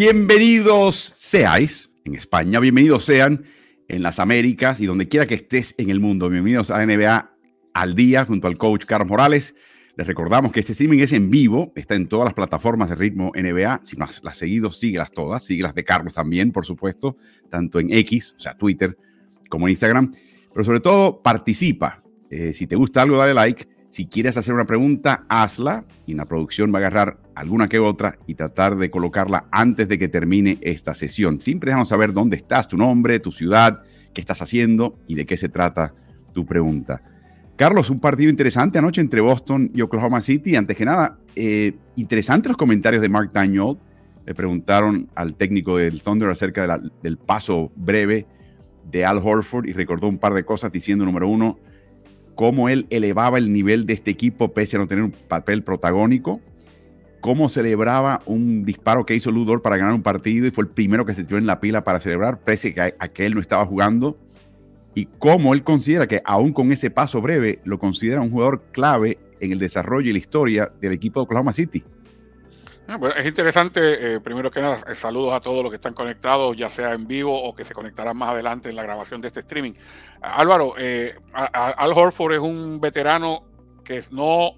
Bienvenidos seáis en España, bienvenidos sean en las Américas y donde quiera que estés en el mundo. Bienvenidos a NBA al día junto al coach Carlos Morales. Les recordamos que este streaming es en vivo, está en todas las plataformas de ritmo NBA. Si no las has seguido, síguelas todas. Síguelas de Carlos también, por supuesto, tanto en X, o sea, Twitter, como en Instagram. Pero sobre todo, participa. Eh, si te gusta algo, dale like. Si quieres hacer una pregunta, hazla y la producción va a agarrar alguna que otra y tratar de colocarla antes de que termine esta sesión. Siempre déjanos saber dónde estás, tu nombre, tu ciudad, qué estás haciendo y de qué se trata tu pregunta. Carlos, un partido interesante anoche entre Boston y Oklahoma City. Antes que nada, eh, interesantes los comentarios de Mark Daniel. Le preguntaron al técnico del Thunder acerca del paso breve de Al Horford y recordó un par de cosas diciendo, número uno, cómo él elevaba el nivel de este equipo pese a no tener un papel protagónico, cómo celebraba un disparo que hizo Ludor para ganar un partido y fue el primero que se tiró en la pila para celebrar, pese a, que él no estaba jugando, y cómo él considera que aún con ese paso breve lo considera un jugador clave en el desarrollo y la historia del equipo de Oklahoma City. Ah, es interesante, eh, primero que nada, eh, saludos a todos los que están conectados, ya sea en vivo o que se conectarán más adelante en la grabación de este streaming. Álvaro, eh, Al Horford es un veterano que no,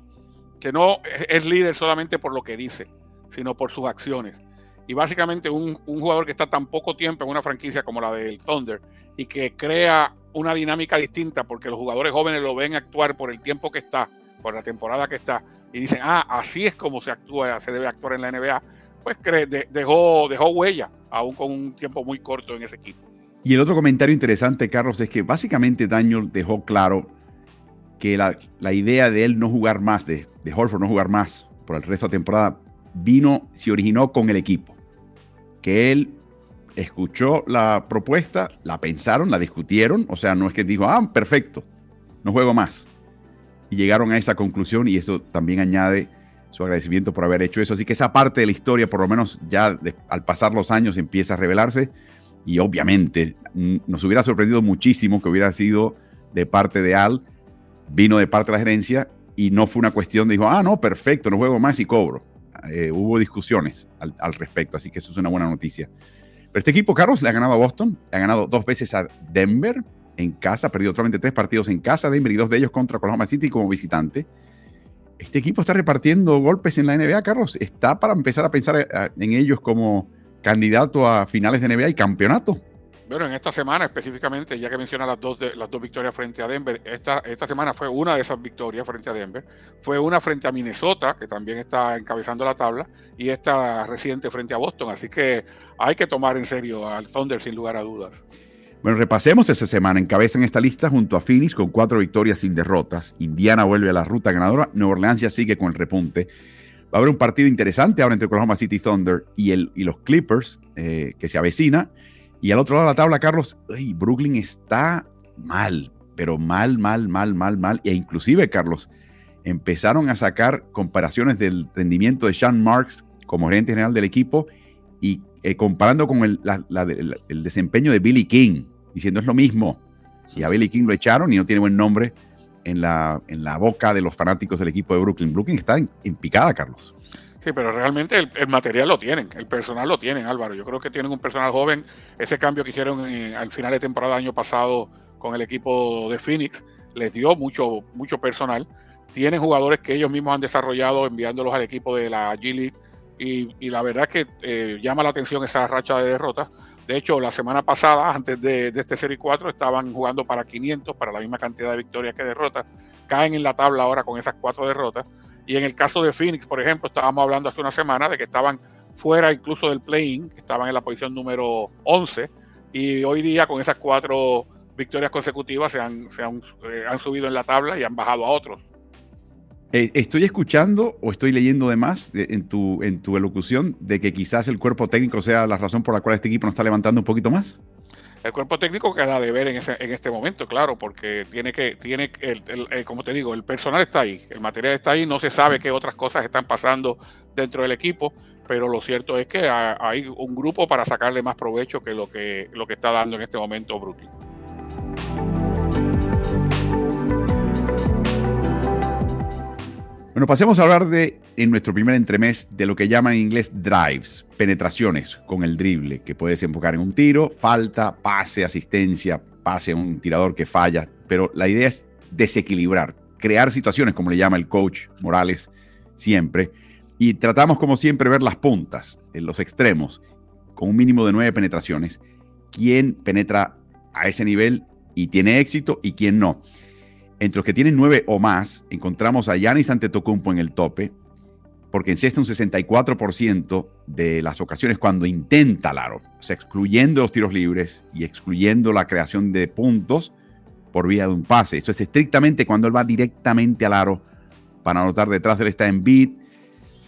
que no es líder solamente por lo que dice, sino por sus acciones. Y básicamente un, un jugador que está tan poco tiempo en una franquicia como la del Thunder y que crea una dinámica distinta porque los jugadores jóvenes lo ven actuar por el tiempo que está, por la temporada que está y dicen, ah, así es como se actúa, se debe actuar en la NBA, pues dejó, dejó huella, aún con un tiempo muy corto en ese equipo. Y el otro comentario interesante, Carlos, es que básicamente Daniel dejó claro que la, idea de él no jugar más, de, de Horford no jugar más por el resto de la temporada, vino, se originó con el equipo. Que él escuchó la propuesta, la pensaron, la discutieron, o sea, no es que dijo, ah, perfecto, no juego más y llegaron a esa conclusión y eso también añade su agradecimiento por haber hecho eso. Así que esa parte de la historia, por lo menos ya al pasar los años, empieza a revelarse y obviamente nos hubiera sorprendido muchísimo que hubiera sido de parte de Al, vino de parte de la gerencia y no fue una cuestión de dijo, ah, no, perfecto, no juego más y cobro. Eh, hubo discusiones al, al, respecto, así que eso es una buena noticia. Pero este equipo, Carlos, le ha ganado a Boston, le ha ganado dos veces a Denver, en casa, ha perdido solamente tres partidos en casa, Denver y dos de ellos contra Oklahoma City como visitante. Este equipo está repartiendo golpes en la NBA, Carlos. Está para empezar a pensar eh, en ellos como candidato a finales de NBA y campeonato. Bueno, en esta semana específicamente, ya que menciona las dos, las dos victorias frente a Denver, esta, esta semana fue una de esas victorias frente a Denver, fue una frente a Minnesota, que también está encabezando la tabla, y esta reciente frente a Boston. Así que hay que tomar en serio al Thunder sin lugar a dudas. Bueno, repasemos esta semana. Encabezan esta lista junto a Phoenix con cuatro victorias sin derrotas. Indiana vuelve a la ruta ganadora. Nueva Orleans ya sigue con el repunte. Va a haber un partido interesante ahora entre Oklahoma City Thunder y, el, y los Clippers eh, que se avecina. Y al otro lado de la tabla, Carlos, Brooklyn está mal, pero mal, mal, mal, mal, mal. E inclusive, Carlos, empezaron a sacar comparaciones del rendimiento de Sean Marks como gerente general del equipo y eh, comparando con el, el, desempeño de Billy King, diciendo es lo mismo. Y a Billy King lo echaron y no tiene buen nombre en la, en la boca de los fanáticos del equipo de Brooklyn. Brooklyn está en, picada, Carlos. Sí, pero realmente el, material lo tienen, el personal lo tienen, Álvaro. Yo creo que tienen un personal joven. Ese cambio que hicieron al final de temporada año pasado con el equipo de Phoenix les dio mucho, mucho personal. Tienen jugadores que ellos mismos han desarrollado enviándolos al equipo de la G League y, la verdad es que eh, llama la atención esa racha de derrotas. De hecho, la semana pasada, antes de, este Serie 4, estaban jugando para 500, para la misma cantidad de victorias que derrotas. Caen en la tabla ahora con esas cuatro derrotas. Y en el caso de Phoenix, por ejemplo, estábamos hablando hace una semana de que estaban fuera incluso del play-in, estaban en la posición número 11. Y hoy día, con esas cuatro victorias consecutivas, se han, se han, eh, han subido en la tabla y han bajado a otros. Eh, ¿Estoy escuchando o estoy leyendo de más en, tu, en tu elocución de que quizás el cuerpo técnico sea la razón por la cual este equipo no está levantando un poquito más? El cuerpo técnico queda de ver en, ese, en este momento, claro, porque tiene que, tiene el, eh, como te digo, el personal está ahí, el material está ahí, no se sabe qué otras cosas están pasando dentro del equipo, pero lo cierto es que hay un grupo para sacarle más provecho que lo que, lo que está dando en este momento Brooklyn. Bueno, pasemos a hablar de, en nuestro primer entremés, de lo que llaman en inglés drives, penetraciones con el drible, que puedes enfocar en un tiro, falta, pase, asistencia, pase a un tirador que falla, pero la idea es desequilibrar, crear situaciones, como le llama el coach Morales siempre, y tratamos como siempre ver las puntas, en los extremos, con un mínimo de nueve penetraciones, quién penetra a ese nivel y tiene éxito y quién no. Entre los que tienen nueve o más, encontramos a Yanis Antetokounmpo en el tope, porque encesta un 64% de las ocasiones cuando intenta el aro, o sea, excluyendo los tiros libres y excluyendo la creación de puntos por vía de un pase. Eso es estrictamente cuando él va directamente al aro para anotar detrás de él está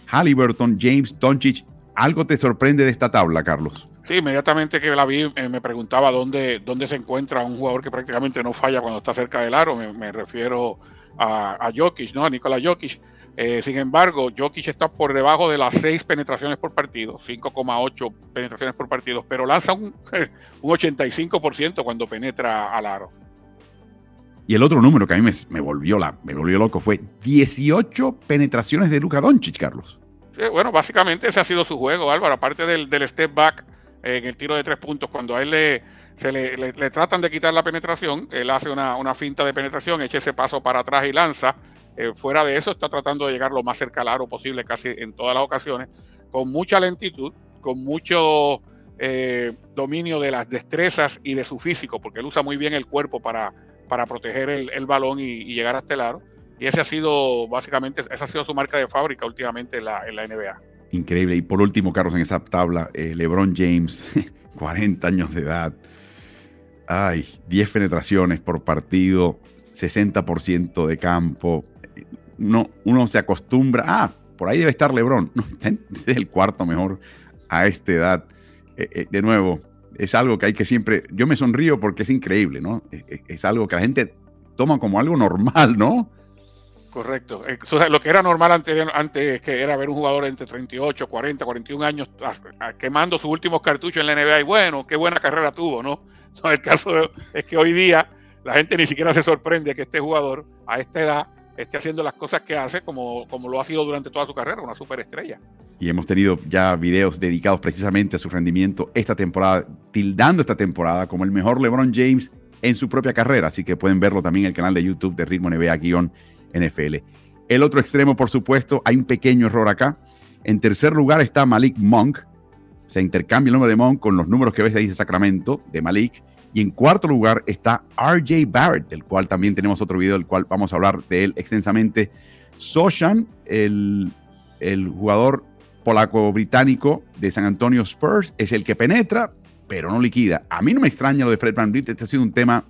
Halliburton, James, Doncic. ¿Algo te sorprende de esta tabla, Carlos? Sí, inmediatamente que la vi eh, me preguntaba dónde, dónde se encuentra un jugador que prácticamente no falla cuando está cerca del aro. Me, refiero a, a, Jokic, ¿no? A Nikola Jokic. Eh, sin embargo, Jokic está por debajo de las 6 penetraciones por partido, 5,8 penetraciones por partido, pero lanza un, un 85% cuando penetra al aro. Y el otro número que a mí me, volvió, la, me volvió loco fue 18 penetraciones de Luka Doncic, Carlos. Sí, bueno, básicamente ese ha sido su juego, Álvaro. Aparte del, del step back, en el tiro de tres puntos, cuando a él le, se le, tratan de quitar la penetración, él hace una, finta de penetración, echa ese paso para atrás y lanza. Eh, fuera de eso, está tratando de llegar lo más cerca al aro posible, casi en todas las ocasiones, con mucha lentitud, con mucho eh, dominio de las destrezas y de su físico, porque él usa muy bien el cuerpo para, para proteger el, balón y, llegar hasta el aro. Y ese ha sido, básicamente, esa ha sido su marca de fábrica últimamente en la NBA. Increíble. Y por último, Carlos, en esa tabla, eh, LeBron James, 40 años de edad. Ay, 10 penetraciones por partido, 60% de campo. No, uno se acostumbra. Ah, por ahí debe estar LeBron. No, es el cuarto mejor a esta edad. Eh, eh, de nuevo, es algo que hay que siempre. Yo me sonrío porque es increíble, ¿no? es algo que la gente toma como algo normal, ¿no? Correcto. lo que era normal antes, antes que era ver un jugador entre 38, 40, 41 años quemando sus últimos cartuchos en la NBA y bueno, qué buena carrera tuvo, ¿no? el caso es que hoy día la gente ni siquiera se sorprende que este jugador a esta edad esté haciendo las cosas que hace como, como lo ha sido durante toda su carrera, una superestrella. Y hemos tenido ya videos dedicados precisamente a su rendimiento esta temporada, tildando esta temporada como el mejor LeBron James en su propia carrera, así que pueden verlo también en el canal de YouTube de Ritmo NBA- NFL. El otro extremo, por supuesto, hay un pequeño error acá. En tercer lugar está Malik Monk. Se intercambia el nombre de Monk con los números que ves ahí de Sacramento, de Malik. Y en cuarto lugar está RJ Barrett, del cual también tenemos otro video, del cual vamos a hablar de él extensamente. Soshan, el, el jugador polaco-británico de San Antonio Spurs, es el que penetra, pero no liquida. A mí no me extraña lo de Fred Van Este ha sido un tema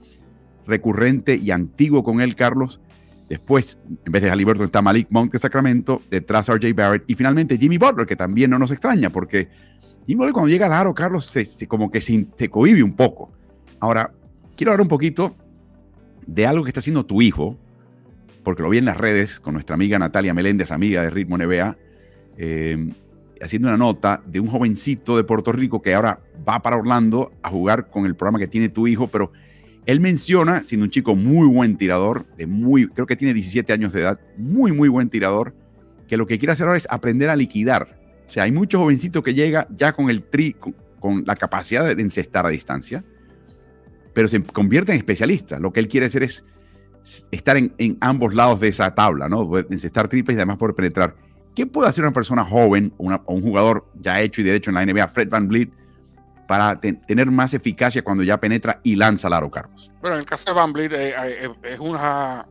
recurrente y antiguo con él, Carlos. Después, en vez de Halliburton, está Malik Monk de Sacramento, detrás RJ Barrett y finalmente Jimmy Butler, que también no nos extraña, porque Jimmy Butler cuando llega a aro, Carlos, se, como que se, se cohibe un poco. Ahora, quiero hablar un poquito de algo que está haciendo tu hijo, porque lo vi en las redes con nuestra amiga Natalia Meléndez, amiga de Ritmo NBA, eh, haciendo una nota de un jovencito de Puerto Rico que ahora va para Orlando a jugar con el programa que tiene tu hijo, pero él menciona, siendo un chico muy buen tirador, de muy, creo que tiene 17 años de edad, muy, muy buen tirador, que lo que quiere hacer ahora es aprender a liquidar. O sea, hay muchos jovencitos que llega ya con el tri, con, la capacidad de encestar a distancia, pero se convierte en especialista. Lo que él quiere hacer es estar en, ambos lados de esa tabla, ¿no? Encestar triples y además poder penetrar. ¿Qué puede hacer una persona joven o un jugador ya hecho y derecho en la NBA, Fred Van Vliet, para tener más eficacia cuando ya penetra y lanza el aro, Carlos? Bueno, en el caso de Van Vliet eh, eh, es una,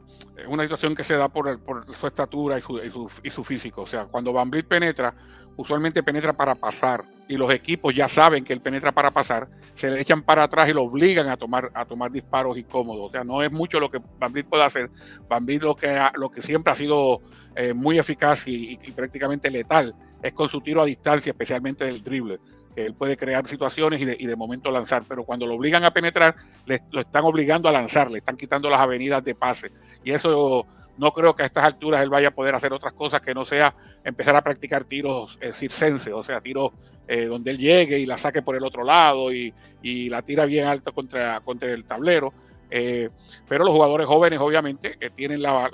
situación que se da por, su estatura y su, físico. O sea, cuando Van Vliet penetra, usualmente penetra para pasar y los equipos ya saben que él penetra para pasar, se le echan para atrás y lo obligan a tomar, disparos incómodos. O sea, no es mucho lo que Van Vliet puede hacer. Van Vliet lo que, siempre ha sido eh, muy eficaz y, prácticamente letal es con su tiro a distancia, especialmente del drible él puede crear situaciones y de, momento lanzar, pero cuando lo obligan a penetrar, le, lo están obligando a lanzar, le están quitando las avenidas de pase. Y eso no creo que a estas alturas él vaya a poder hacer otras cosas que no sea empezar a practicar tiros eh, circenses, o sea, tiros eh, donde él llegue y la saque por el otro lado y, la tira bien contra, contra el tablero. Eh, pero los jugadores jóvenes, obviamente, que tienen la,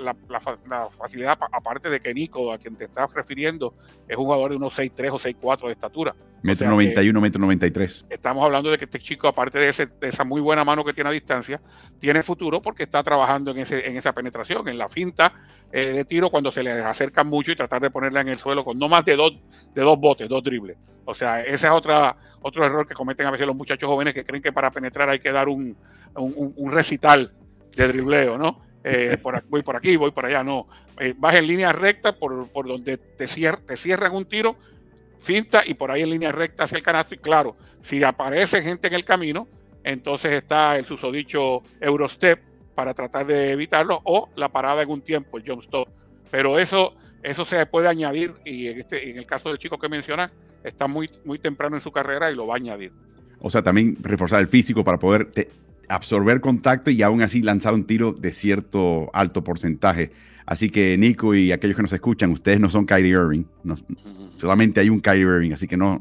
facilidad, aparte de que Nico, a quien te estás refiriendo, es un jugador de unos 6'3 o 6'4 de estatura. Metro 91, metro 93. Estamos hablando de que este chico, aparte de, esa muy buena mano que tiene a distancia, tiene futuro porque está trabajando en, ese, en esa penetración, en la finta eh, de tiro cuando se le acercan mucho y tratar de ponerla en el suelo con no más de dos, de dos botes, dos dribles. O sea, ese es otra, otro error que cometen a veces los muchachos jóvenes que creen que para penetrar hay que dar un, un, recital de dribleo, ¿no? Eh, voy por aquí, voy por allá, no. Eh, vas en línea recta por, por donde te, te cierran un tiro, finta y por ahí en línea recta hacia el canasto. Y claro, si aparece gente en el camino, entonces está el susodicho Eurostep para tratar de evitarlo o la parada en un tiempo, el jump stop. Pero eso, eso se puede añadir y en, este, en el caso del chico que mencionas, está muy, muy temprano en su carrera y lo va a añadir. O sea, también reforzar el físico para poder absorber contacto y aún así lanzar un tiro de cierto alto porcentaje. Así que Nico y aquellos que nos escuchan, ustedes no son Kyrie Irving. solamente hay un Kyrie Irving, así que no,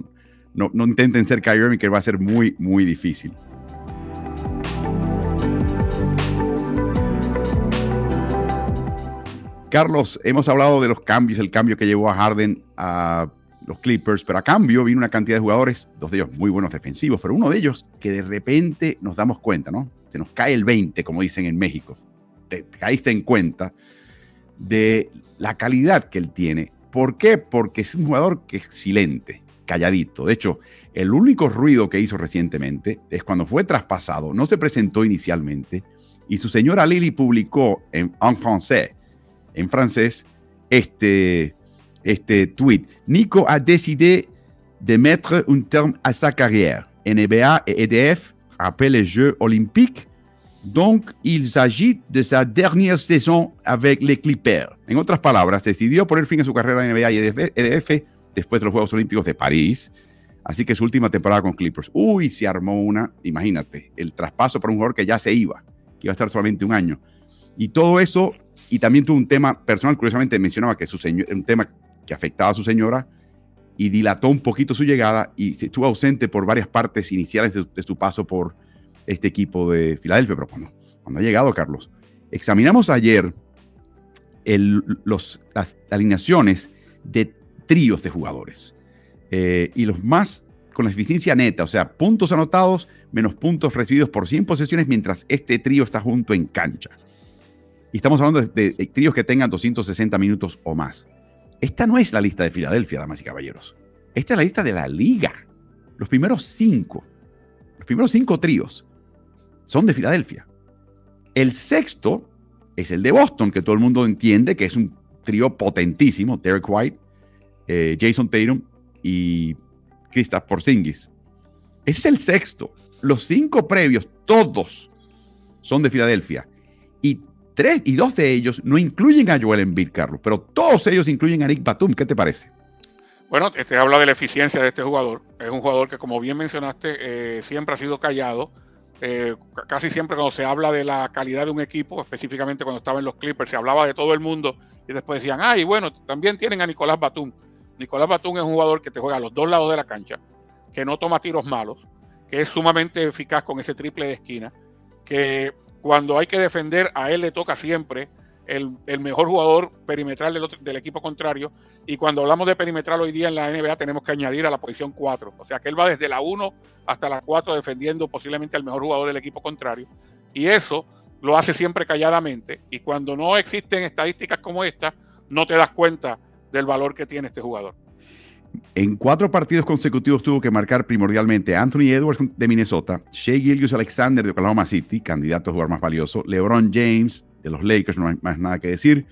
no, no intenten ser Kyrie Irving, que va a ser muy, muy difícil. Carlos, hemos hablado de los cambios, el cambio que llevó a Harden a los Clippers, pero a cambio vino una cantidad de jugadores, dos de ellos muy buenos defensivos, pero uno de ellos que de repente nos damos cuenta, ¿no? Se nos cae el 20, como dicen en México. Te, caíste en cuenta de la calidad que él tiene. ¿Por qué? Porque es un jugador que es silente, calladito. De hecho, el único ruido que hizo recientemente es cuando fue traspasado, no se presentó inicialmente, y su señora Lily publicó en, en francés, en francés, este, este tweet. Nico a décidé de mettre un terme à sa carrière. NBA et EDF rappellent les Jeux olympiques, donc il s'agit de sa dernière saison avec les Clippers. En otras palabras, decidió poner fin a su carrera en NBA y EDF después de los Juegos Olímpicos de París. Así que su última temporada con Clippers. Uy, se armó una, imagínate, el traspaso para un jugador que ya se iba, que iba a estar solamente un año. Y todo eso, y también tuvo un tema personal, curiosamente mencionaba que su señor, un tema que afectaba a su señora y dilató un poquito su llegada y estuvo ausente por varias partes iniciales de, su paso por este equipo de Filadelfia. Pero cuando, cuando ha llegado, Carlos, examinamos ayer los, las alineaciones de tríos de jugadores eh, y los más con la eficiencia neta, o sea, puntos anotados menos puntos recibidos por 100 posesiones mientras este trío está junto en cancha. Y estamos hablando de, de tríos que tengan 260 minutos o más. Esta no es la lista de Filadelfia, damas y caballeros. Esta es la lista de la liga. Los primeros cinco, los primeros cinco tríos son de Filadelfia. El sexto es el de Boston, que todo el mundo entiende que es un trío potentísimo. Derek White, eh, Jason Tatum y Kristaps Porzingis. Es el sexto. Los cinco previos, todos son de Filadelfia. Tres y dos de ellos no incluyen a Joel Embiid, Carlos, pero todos ellos incluyen a Nick Batum. ¿Qué te parece? Bueno, este habla de la eficiencia de este jugador. Es un jugador que, como bien mencionaste, eh, siempre ha sido callado. Eh, casi siempre cuando se habla de la calidad de un equipo, específicamente cuando estaba en los Clippers, se hablaba de todo el mundo y después decían, ay, bueno, también tienen a Nicolás Batum. Nicolás Batum es un jugador que te juega a los dos lados de la cancha, que no toma tiros malos, que es sumamente eficaz con ese triple de esquina, que cuando hay que defender, a él le toca siempre el, mejor jugador perimetral del, equipo contrario. Y cuando hablamos de perimetral hoy día en la NBA, tenemos que añadir a la posición 4. O sea que él va desde la 1 hasta la 4 defendiendo posiblemente al mejor jugador del equipo contrario. Y eso lo hace siempre calladamente. Y cuando no existen estadísticas como esta, no te das cuenta del valor que tiene este jugador. En cuatro partidos consecutivos tuvo que marcar primordialmente Anthony Edwards de Minnesota, Shea Gilgius Alexander de Oklahoma City, candidato a jugar más valioso, LeBron James de los Lakers, no hay más nada que decir,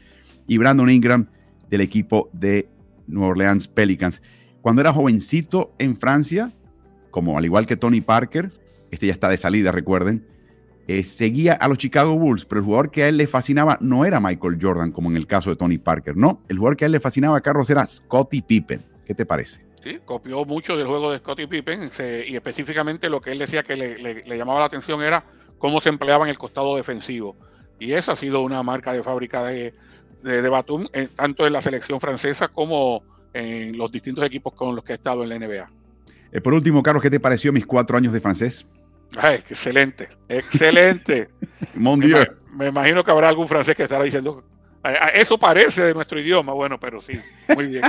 y Brandon Ingram del equipo de New Orleans Pelicans. Cuando era jovencito en Francia, como al igual que Tony Parker, este ya está de salida, recuerden, eh, seguía a los Chicago Bulls, pero el jugador que a él le fascinaba no era Michael Jordan, como en el caso de Tony Parker, no, el jugador que a él le fascinaba, Carlos, era Scottie Pippen ¿Qué te parece? Sí, copió mucho del juego de Scottie Pippen y específicamente lo que él decía que le, llamaba la atención era cómo se empleaba en el costado defensivo. Y esa ha sido una marca de fábrica de, de, Batum, eh, tanto en la selección francesa como en los distintos equipos con los que ha estado en la NBA. Eh, por último, Carlos, ¿qué te pareció mis cuatro años de francés? Ay, excelente, excelente. Mon me, me, imagino que habrá algún francés que estará diciendo, eso parece de nuestro idioma, bueno, pero sí, muy bien.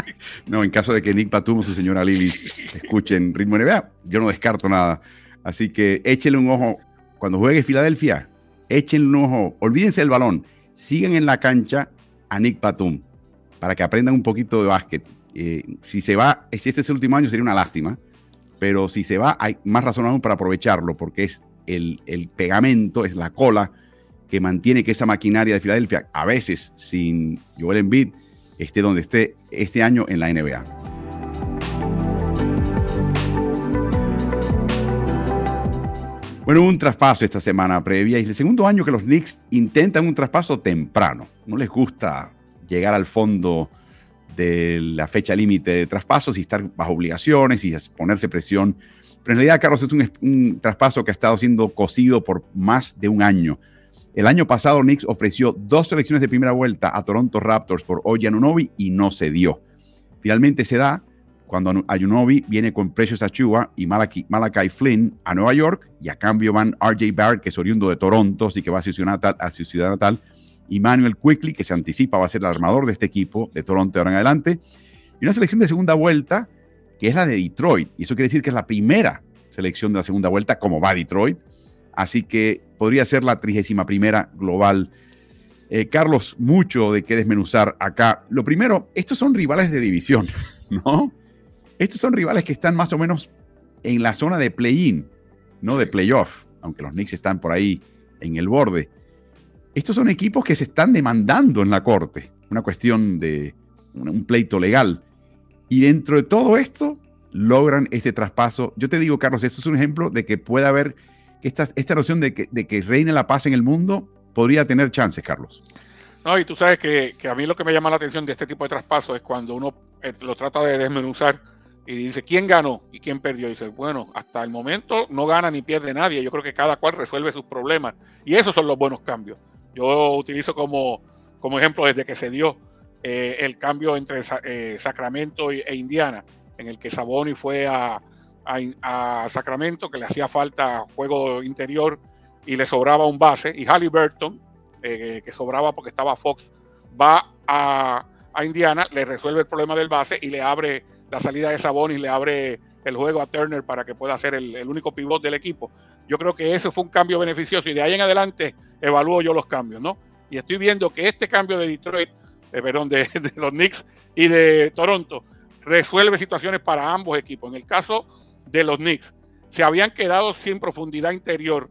no, en caso de que Nick Batum o su señora Lili escuchen Ritmo NBA, yo no descarto nada. Así que échenle un ojo cuando juegue Filadelfia, échenle un ojo, olvídense del balón, sigan en la cancha a Nick Batum para que aprendan un poquito de básquet. Eh, si se va, si este es el último año sería una lástima, pero si se va hay más razón aún para aprovecharlo porque es el pegamento, es la cola que mantiene que esa maquinaria de Filadelfia, a veces sin Joel Embiid, esté donde esté este año en la NBA. Bueno, un traspaso esta semana previa y el segundo año que los Knicks intentan un traspaso temprano. No les gusta llegar al fondo de la fecha límite de traspasos y estar bajo obligaciones y ponerse presión. Pero en realidad, Carlos, es un, un traspaso que ha estado siendo cosido por más de un año. El año pasado, Knicks ofreció dos selecciones de primera vuelta a Toronto Raptors por Oji Anunobi y no se dio. Finalmente se da cuando Anunobi viene con Precious Achua y Malachi, Flynn a Nueva York y a cambio van RJ Barrett, que es oriundo de Toronto, así que va a su ciudad natal, a su ciudad natal y Manuel Quickly, que se anticipa va a ser el armador de este equipo de Toronto ahora en adelante. Y una selección de segunda vuelta, que es la de Detroit. Y eso quiere decir que es la primera selección de la segunda vuelta, como va Detroit. Así que podría ser la 31 primera global. Eh, Carlos, mucho de qué desmenuzar acá. Lo primero, estos son rivales de división, ¿no? Estos son rivales que están más o menos en la zona de play-in, no de playoff, aunque los Knicks están por ahí en el borde. Estos son equipos que se están demandando en la corte, una cuestión de un pleito legal. Y dentro de todo esto, logran este traspaso. Yo te digo, Carlos, esto es un ejemplo de que puede haber esta, esta noción de que, de que reine la paz en el mundo podría tener chances, Carlos. No, y tú sabes que, que, a mí lo que me llama la atención de este tipo de traspaso es cuando uno eh, lo trata de desmenuzar y dice quién ganó y quién perdió. Y dice, bueno, hasta el momento no gana ni pierde nadie. Yo creo que cada cual resuelve sus problemas. Y esos son los buenos cambios. Yo utilizo como, como ejemplo desde que se dio eh, el cambio entre eh, Sacramento e Indiana, en el que Saboni fue a, a, Sacramento, que le hacía falta juego interior y le sobraba un base, y Halliburton, eh, que sobraba porque estaba Fox, va a, Indiana, le resuelve el problema del base y le abre la salida de Sabonis, le abre el juego a Turner para que pueda ser el, único pivot del equipo. Yo creo que eso fue un cambio beneficioso y de ahí en adelante evalúo yo los cambios, ¿no? Y estoy viendo que este cambio de Detroit, eh, perdón, de, los Knicks y de Toronto resuelve situaciones para ambos equipos. En el caso de los Knicks se habían quedado sin profundidad interior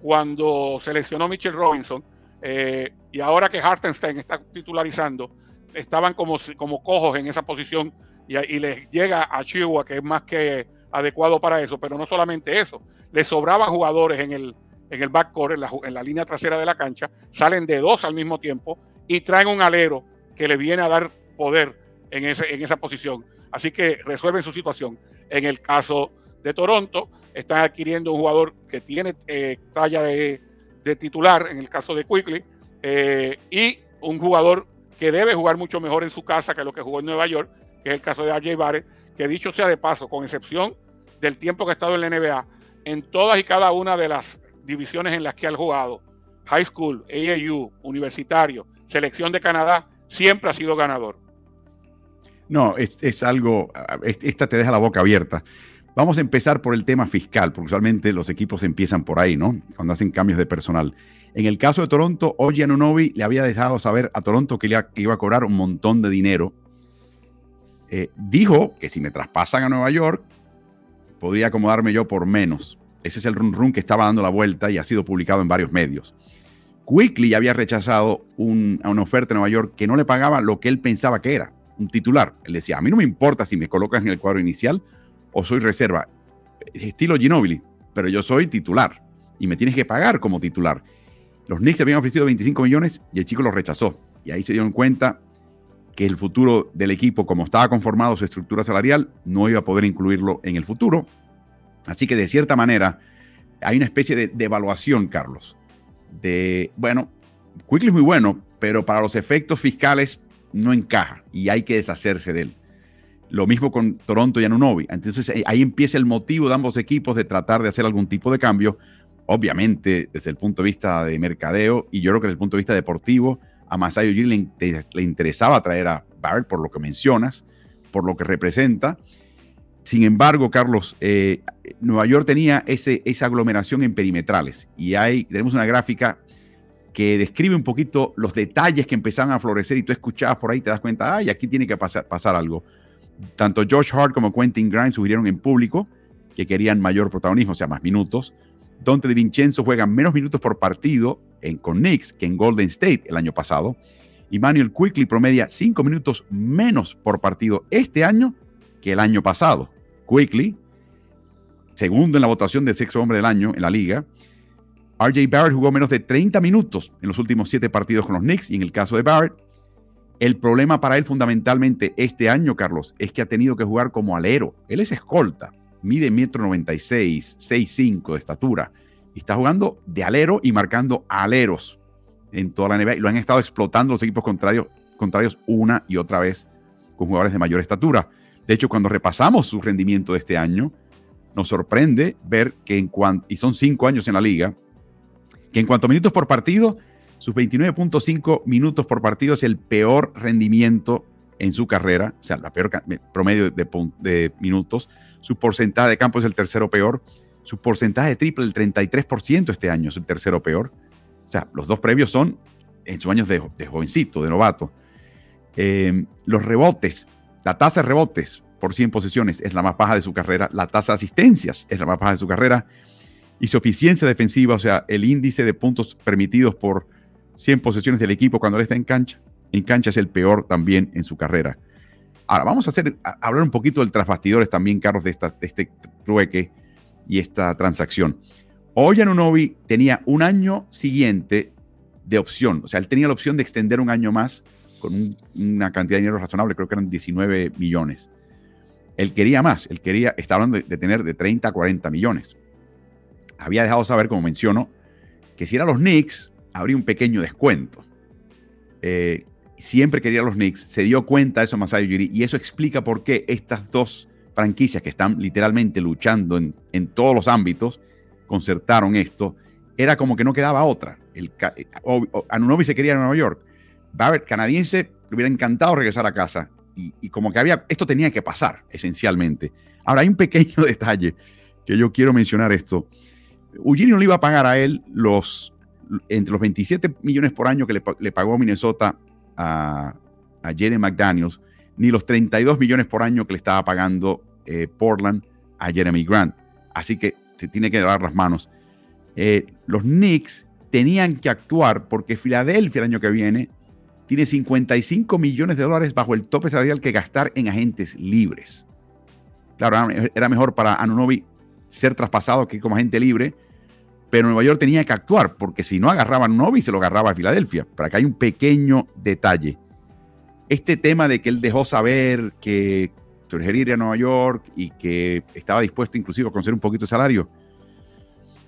cuando seleccionó Mitchell Robinson eh, y ahora que Hartenstein está titularizando, estaban como, como cojos en esa posición y, y les llega a Chihuahua que es más que adecuado para eso, pero no solamente eso, les sobraban jugadores en el, en el backcourt, en la, en la línea trasera de la cancha, salen de dos al mismo tiempo y traen un alero que le viene a dar poder en, ese, en esa posición. Así que resuelven su situación. En el caso de Toronto, están adquiriendo un jugador que tiene eh, talla de, titular, en el caso de Quickly, eh, y un jugador que debe jugar mucho mejor en su casa que lo que jugó en Nueva York, que es el caso de RJ Barrett, que dicho sea de paso, con excepción del tiempo que ha estado en la NBA, en todas y cada una de las divisiones en las que ha jugado, high school, AAU, universitario, selección de Canadá, siempre ha sido ganador. No, es, algo, esta te deja la boca abierta. Vamos a empezar por el tema fiscal, porque usualmente los equipos empiezan por ahí, ¿no? Cuando hacen cambios de personal. En el caso de Toronto, Oji Anunobi le había dejado saber a Toronto que, le iba a cobrar un montón de dinero. Eh, dijo que si me traspasan a Nueva York, podría acomodarme yo por menos. Ese es el run run que estaba dando la vuelta y ha sido publicado en varios medios. Quickly había rechazado una oferta en Nueva York que no le pagaba lo que él pensaba que era un titular. Él decía, a mí no me importa si me colocas en el cuadro inicial o soy reserva, estilo Ginobili, pero yo soy titular y me tienes que pagar como titular. Los Knicks habían ofrecido 25 millones y el chico lo rechazó. Y ahí se dieron cuenta que el futuro del equipo, como estaba conformado su estructura salarial, no iba a poder incluirlo en el futuro. Así que de cierta manera hay una especie de, evaluación, Carlos, de, bueno, Quickly es muy bueno, pero para los efectos fiscales no encaja y hay que deshacerse de él. Lo mismo con Toronto y Anunobi. Entonces ahí empieza el motivo de ambos equipos de tratar de hacer algún tipo de cambio. Obviamente, desde el punto de vista de mercadeo y yo creo que desde el punto de vista deportivo, a Masai Ujiri le, interesaba traer a Barrett por lo que mencionas, por lo que representa. Sin embargo, Carlos, eh, Nueva York tenía ese, esa aglomeración en perimetrales y hay, tenemos una gráfica que describe un poquito los detalles que empezaban a florecer y tú escuchabas por ahí, te das cuenta, ay, aquí tiene que pasar, pasar algo. Tanto Josh Hart como Quentin Grimes sugirieron en público que querían mayor protagonismo, o sea, más minutos. Dante de Vincenzo juega menos minutos por partido en, con Knicks que en Golden State el año pasado. Y Manuel Quickly promedia cinco minutos menos por partido este año que el año pasado. Quickly, segundo en la votación de sexto hombre del año en la liga, RJ Barrett jugó menos de 30 minutos en los últimos siete partidos con los Knicks y en el caso de Barrett, el problema para él fundamentalmente este año, Carlos, es que ha tenido que jugar como alero. Él es escolta, mide metro 96, 6'5 de estatura y está jugando de alero y marcando aleros en toda la NBA y lo han estado explotando los equipos contrarios, contrarios una y otra vez con jugadores de mayor estatura. De hecho, cuando repasamos su rendimiento de este año, nos sorprende ver que en cuanto, y son cinco años en la liga, que en cuanto a minutos por partido, sus 29.5 minutos por partido es el peor rendimiento en su carrera, o sea, la peor promedio de, minutos. Su porcentaje de campo es el tercero peor. Su porcentaje de triple, el 33% este año, es el tercero peor. O sea, los dos previos son en sus años de, jovencito, de novato. Eh, los rebotes, la tasa de rebotes por 100 posiciones es la más baja de su carrera. La tasa de asistencias es la más baja de su carrera y su eficiencia defensiva, o sea, el índice de puntos permitidos por 100 posesiones del equipo cuando él está en cancha, en cancha es el peor también en su carrera. Ahora, vamos a, hablar un poquito del trasbastidores también, Carlos, de, este trueque y esta transacción. Hoy Anunobi tenía un año siguiente de opción, o sea, él tenía la opción de extender un año más con una cantidad de dinero razonable, creo que eran 19 millones. Él quería más, él quería, está hablando de tener de 30 a 40 millones había dejado saber, como menciono, que si eran los Knicks, habría un pequeño descuento. Eh, siempre quería los Knicks, se dio cuenta de eso Masai Ujiri y eso explica por qué estas dos franquicias que están literalmente luchando en, en todos los ámbitos concertaron esto. Era como que no quedaba otra. El, Anunobi se quería en Nueva York. Barrett, canadiense, le hubiera encantado regresar a casa. Y, y, como que había, esto tenía que pasar, esencialmente. Ahora, hay un pequeño detalle que yo quiero mencionar esto. Ujiri no le iba a pagar a él los entre los 27 millones por año que le, pagó Minnesota a, a Jaden McDaniels, ni los 32 millones por año que le estaba pagando eh, Portland a Jeremy Grant. Así que se tiene que dar las manos. Eh, los Knicks tenían que actuar porque Filadelfia el año que viene tiene 55 millones de dólares bajo el tope salarial que gastar en agentes libres. Claro, era mejor para Anunobi ser traspasado que como agente libre pero Nueva York tenía que actuar, porque si no agarraban Novi, se lo agarraba a Filadelfia. Para que hay un pequeño detalle. Este tema de que él dejó saber que surgiría a Nueva York y que estaba dispuesto inclusive a conceder un poquito de salario.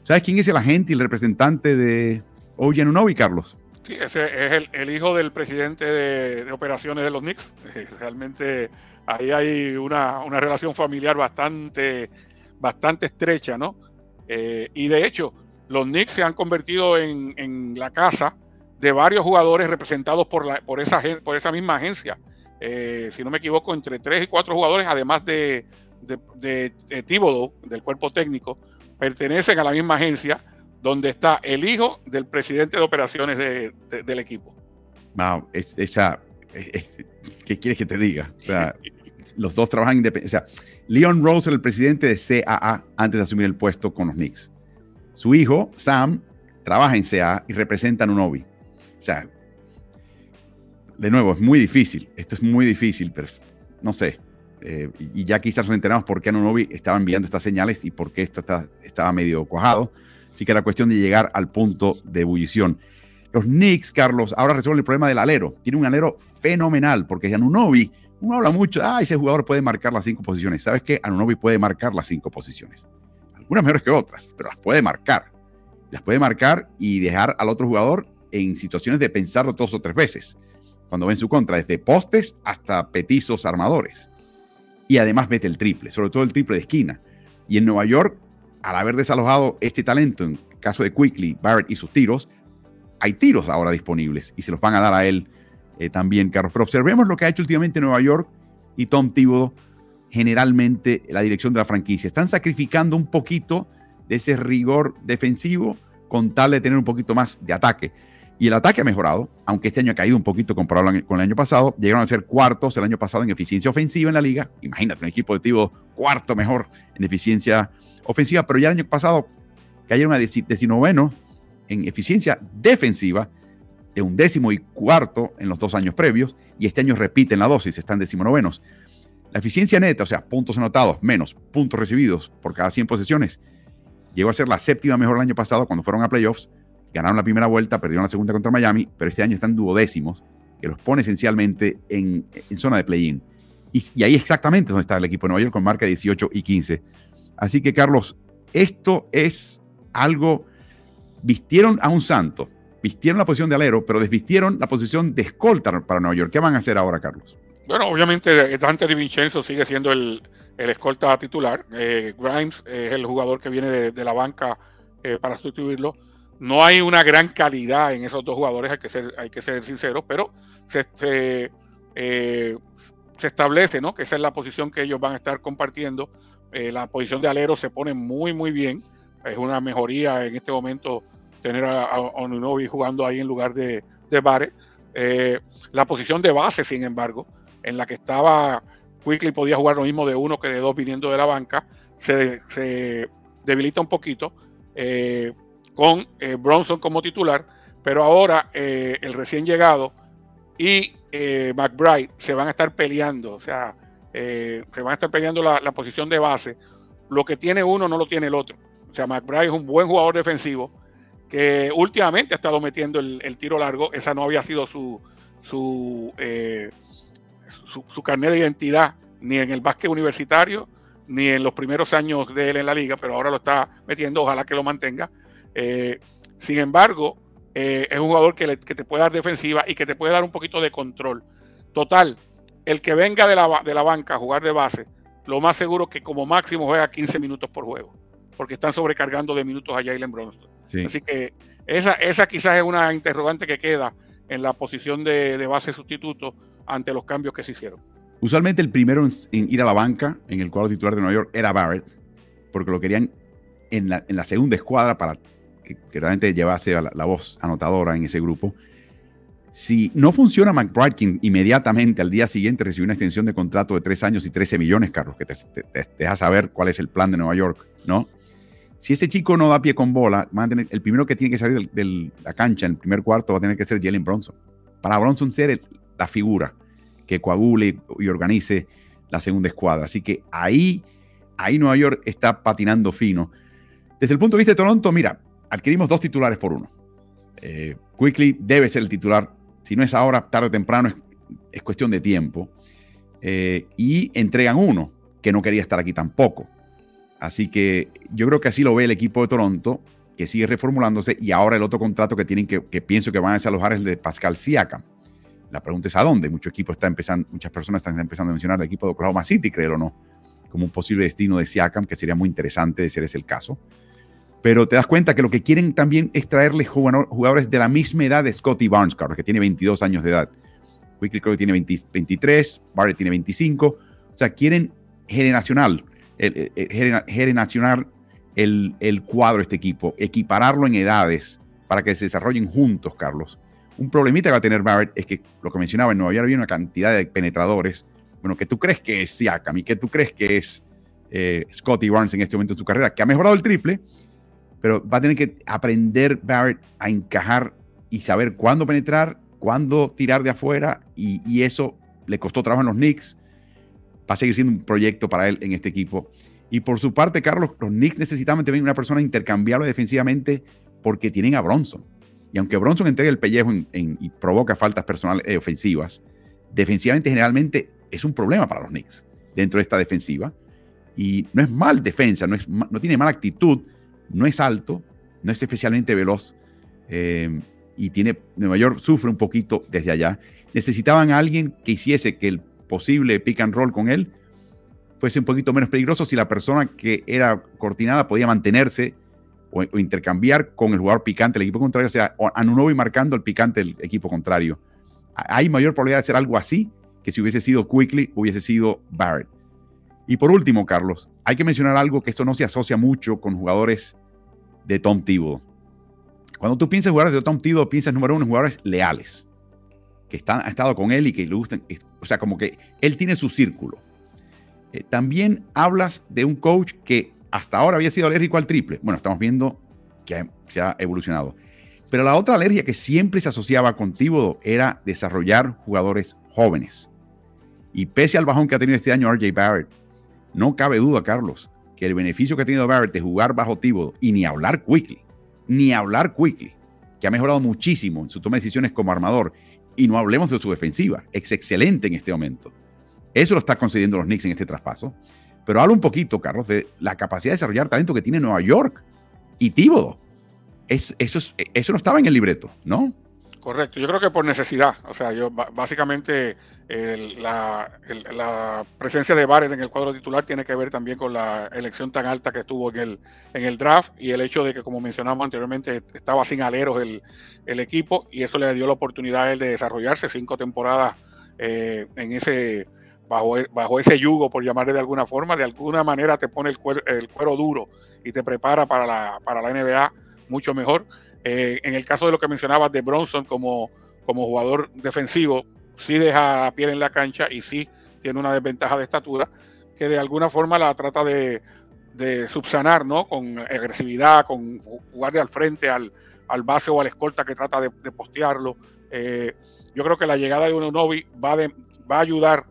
¿Sabes quién es el agente y el representante de Oye Novi, Carlos? Sí, ese es el, hijo del presidente de, operaciones de los Knicks. Realmente ahí hay una, una relación familiar bastante, bastante estrecha, ¿no? Eh, y de hecho, los Knicks se han convertido en, la casa de varios jugadores representados por, la, por, esa, por esa misma agencia. Eh, si no me equivoco, entre tres y cuatro jugadores, además de, de, del cuerpo técnico, pertenecen a la misma agencia donde está el hijo del presidente de operaciones del equipo. Wow, esa, ¿qué quieres que te diga? O sea, los dos trabajan independientemente. O sea, Leon Rose era el presidente de CAA antes de asumir el puesto con los Knicks. Su hijo, Sam, trabaja en CAA y representa a Nunobi. O sea, de nuevo, es muy difícil. Esto es muy difícil, pero no sé. Eh, y ya quizás nos enteramos por qué Nunobi estaba enviando estas señales y por qué esta, estaba medio cuajado. Así que era cuestión de llegar al punto de ebullición. Los Knicks, Carlos, ahora resuelven el problema del alero. Tiene un alero fenomenal porque Anunobi, uno habla mucho, ah, ese jugador puede marcar las cinco posiciones. ¿Sabes qué? Anunobi puede marcar las cinco posiciones unas mejores que otras, pero las puede marcar. Las puede marcar y dejar al otro jugador en situaciones de pensarlo dos o tres veces, cuando ven su contra, desde postes hasta petizos armadores. y además mete el triple, sobre todo el triple de esquina. Y en Nueva York, al haber desalojado este talento, en caso de Quickly, Barrett y sus tiros, hay tiros ahora disponibles y se los van a dar a él eh, también, Carlos. Pero observemos lo que ha hecho últimamente Nueva York y Tom Thibodeau, generalmente la dirección de la franquicia. Están sacrificando un poquito de ese rigor defensivo con tal de tener un poquito más de ataque. Y el ataque ha mejorado, aunque este año ha caído un poquito comparado con el año pasado. Llegaron a ser cuartos el año pasado en eficiencia ofensiva en la liga. Imagínate, un equipo de Thibodeau cuarto mejor en eficiencia ofensiva, pero ya el año pasado cayeron a decinoveno en eficiencia defensiva, de un décimo y cuarto en los dos años previos, y este año repiten la dosis, están decimonovenos. Eficiencia neta, o sea, puntos anotados menos puntos recibidos por cada 100 posesiones, llegó a ser la séptima mejor el año pasado cuando fueron a playoffs. Ganaron la primera vuelta, perdieron la segunda contra Miami, pero este año están duodécimos, que los pone esencialmente en, zona de play-in. Y, y, ahí exactamente donde está el equipo de Nueva York con marca 18 y 15. Así que, Carlos, esto es algo vistieron a un santo, vistieron la posición de alero, pero desvistieron la posición de escolta para Nueva York. ¿Qué van a hacer ahora, Carlos? Bueno, obviamente Dante Di Vincenzo sigue siendo el, escolta titular. Eh, Grimes es el jugador que viene de, la banca eh, para sustituirlo. No hay una gran calidad en esos dos jugadores, hay que ser, hay que ser sinceros, pero se, se, eh, se establece ¿no? que esa es la posición que ellos van a estar compartiendo. la posición de alero se pone muy, muy bien es una mejoría en este momento tener a, a jugando ahí en lugar de, de. Eh, la posición de base, sin embargo, en la que estaba Quickly podía jugar lo mismo de uno que de dos viniendo de la banca, se, debilita un poquito eh, con eh, Bronson como titular, pero ahora el recién llegado y McBride se van a estar peleando, o sea, se van a estar peleando la, la posición de base. Lo que tiene uno no lo tiene el otro. O sea, McBride es un buen jugador defensivo que últimamente ha estado metiendo el, tiro largo. Esa no había sido su, eh, su, su, carnet de identidad ni en el básquet universitario ni en los primeros años de él en la liga, pero ahora lo está metiendo. Ojalá que lo mantenga. Eh, sin embargo, eh, es un jugador que, te puede dar defensiva y que te puede dar un poquito de control. Total, el que venga de la, de la banca a jugar de base, lo más seguro es que como máximo juega 15 minutos por juego porque están sobrecargando de minutos a Jalen Bronson. Así que esa, esa quizás es una interrogante que queda en la posición de, base sustituto ante los cambios que se hicieron. Usualmente el primero en, ir a la banca en el cuadro titular de Nueva York era Barrett, porque lo querían en la, en la segunda escuadra para que, realmente llevase la, voz anotadora en ese grupo. Si no funciona McBride, inmediatamente al día siguiente recibió una extensión de contrato de tres años y 13 millones, Carlos, que te, te deja saber cuál es el plan de Nueva York, ¿no? Si ese chico no da pie con bola, el primero que tiene que salir de la cancha en el primer cuarto va a tener que ser Jalen Bronson. Para Bronson ser la figura que coagule y organice la segunda escuadra. Así que ahí, ahí Nueva York está patinando fino. Desde el punto de vista de Toronto, mira, adquirimos dos titulares por uno. Eh, Quickly debe ser el titular. Si no es ahora, tarde o temprano, es, cuestión de tiempo. Eh, y entregan uno que no quería estar aquí tampoco. Así que yo creo que así lo ve el equipo de Toronto, que sigue reformulándose. Y ahora el otro contrato que tienen que, pienso que van a desalojar es el de Pascal Siakam. La pregunta es a dónde. Mucho equipo está empezando, muchas personas están empezando a mencionar el equipo de Oklahoma City, creo o no, como un posible destino de Siakam, que sería muy interesante de ser ese el caso. Pero te das cuenta que lo que quieren también es traerle jugadores de la misma edad de Scotty Barnes, que tiene 22 años de edad. Quickly creo que tiene 23, Barrett tiene 25. O sea, quieren generacional generacionar el, el cuadro de este equipo, equipararlo en edades para que se desarrollen juntos, Carlos. Un problemita que va a tener Barrett es que lo que mencionaba en Nueva York había una cantidad de penetradores, bueno, que tú crees que es Siakam y que tú crees que es eh, Scotty Barnes en este momento de su carrera, que ha mejorado el triple, pero va a tener que aprender Barrett a encajar y saber cuándo penetrar, cuándo tirar de afuera, y, y eso le costó trabajo en los Knicks va a seguir siendo un proyecto para él en este equipo. Y por su parte, Carlos, los Knicks necesitaban también una persona intercambiable defensivamente porque tienen a Bronson. Y aunque Bronson entrega el pellejo y provoca faltas personales eh, ofensivas, defensivamente generalmente es un problema para los Knicks dentro de esta defensiva. Y no es mal defensa, no, es, no tiene mala actitud, no es alto, no es especialmente veloz. Eh, y tiene, Nueva York sufre un poquito desde allá. Necesitaban alguien que hiciese que el posible pick and roll con él fuese un poquito menos peligroso si la persona que era cortinada podía mantenerse o, intercambiar con el jugador picante del equipo contrario, o sea, Anunobi marcando el picante del equipo contrario. Hay mayor probabilidad de hacer algo así que si hubiese sido Quickly, hubiese sido Barrett. Y por último, Carlos, hay que mencionar algo que eso no se asocia mucho con jugadores de Tom Thibodeau. Cuando tú piensas en jugadores de Tom Thibodeau, piensas número uno en jugadores leales, que están, han estado con él y que le gustan, o sea, como que él tiene su círculo. Eh, también hablas de un coach que hasta ahora había sido alérgico al triple. Bueno, estamos viendo que se ha evolucionado. Pero la otra alergia que siempre se asociaba con Thibodeau era desarrollar jugadores jóvenes. Y pese al bajón que ha tenido este año RJ Barrett, no cabe duda, Carlos, que el beneficio que ha tenido Barrett de jugar bajo Thibodeau y ni hablar quickly, ni hablar quickly, que ha mejorado muchísimo en su toma de decisiones como armador, y no hablemos de su defensiva, es excelente en este momento. Eso lo está concediendo los Knicks en este traspaso. Pero habla un poquito, Carlos, de la capacidad de desarrollar talento que tiene Nueva York y Tíbodo. Es, eso, eso no estaba en el libreto, ¿no? Correcto, yo creo que por necesidad. O sea, yo básicamente la, presencia de Barrett en el cuadro titular tiene que ver también con la elección tan alta que estuvo en el, en el draft y el hecho de que, como mencionamos anteriormente, estaba sin aleros el, el equipo y eso le dio la oportunidad a él de desarrollarse cinco temporadas eh, en ese bajo, e, bajo ese yugo, por llamarle de alguna forma, de alguna manera te pone el cuero, el cuero duro y te prepara para la, para la NBA mucho mejor. Eh, en el caso de lo que mencionabas de Bronson como, como jugador defensivo, sí deja piel en la cancha y sí tiene una desventaja de estatura que de alguna forma la trata de, subsanar, ¿no? Con agresividad, con jugarle al frente al, al base o al escolta que trata de, postearlo. Eh, yo creo que la llegada de Unonovi va, va a ayudar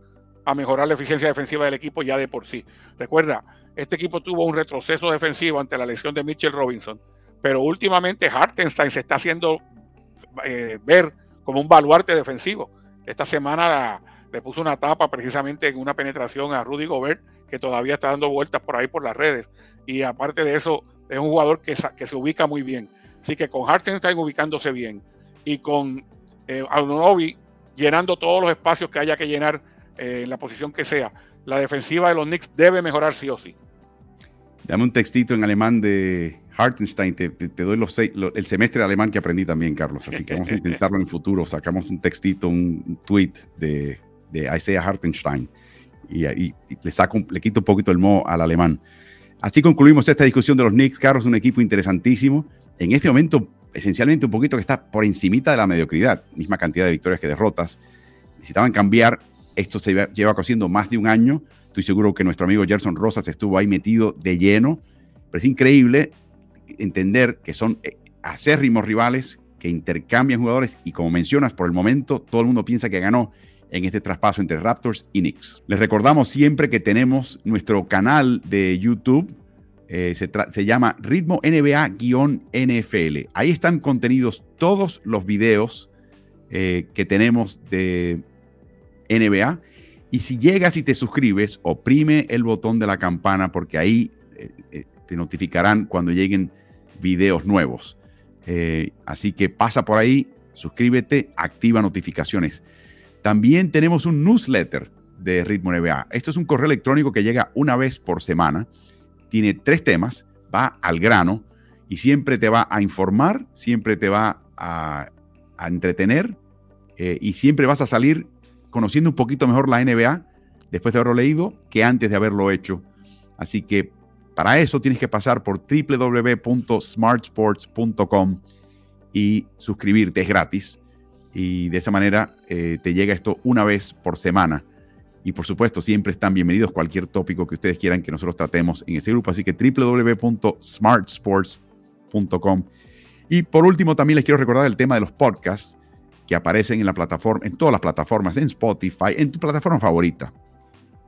a mejorar la eficiencia defensiva del equipo ya de por sí. Recuerda, este equipo tuvo un retroceso defensivo ante la lesión de Mitchell Robinson, pero últimamente Hartenstein se está haciendo eh, ver como un baluarte defensivo. Esta semana le puso una tapa precisamente en una penetración a Rudy Gobert, que todavía está dando vueltas por ahí por las redes. Y aparte de eso, es un jugador que, se ubica muy bien. Así que con Hartenstein ubicándose bien y con eh, llenando todos los espacios que haya que llenar eh, en la posición que sea, la defensiva de los Knicks debe mejorar sí o sí. Dame un textito en alemán de Hartenstein, te, doy los el semestre de alemán que aprendí también, Carlos, así que vamos a intentarlo en el futuro. Sacamos un textito, un tweet de, de Isaiah Hartenstein y, y, le, saco, le quito un poquito el mo al alemán. Así concluimos esta discusión de los Knicks. Carlos, un equipo interesantísimo. En este momento, esencialmente un poquito que está por encimita de la mediocridad, misma cantidad de victorias que derrotas. Necesitaban cambiar esto se lleva cociendo más de un año. Estoy seguro que nuestro amigo Gerson Rosas estuvo ahí metido de lleno. Pero es increíble entender que son eh, acérrimos rivales que intercambian jugadores y como mencionas, por el momento todo el mundo piensa que ganó en este traspaso entre Raptors y Knicks. Les recordamos siempre que tenemos nuestro canal de YouTube, eh, se, llama Ritmo NBA-NFL. Ahí están contenidos todos los videos eh, que tenemos de NBA. Y si llegas y te suscribes, oprime el botón de la campana porque ahí te notificarán cuando lleguen videos nuevos. Eh, así que pasa por ahí, suscríbete, activa notificaciones. También tenemos un newsletter de Ritmo NBA. Esto es un correo electrónico que llega una vez por semana. Tiene tres temas, va al grano y siempre te va a informar, siempre te va a, entretener y siempre vas a salir conociendo un poquito mejor la NBA después de haberlo leído que antes de haberlo hecho. Así que para eso tienes que pasar por www.smartsports.com y suscribirte, es gratis. Y de esa manera eh, te llega esto una vez por semana. Y por supuesto, siempre están bienvenidos cualquier tópico que ustedes quieran que nosotros tratemos en ese grupo. Así que www.smartsports.com. Y por último, también les quiero recordar el tema de los podcasts que aparecen en la plataforma, en todas las plataformas, en Spotify, en tu plataforma favorita,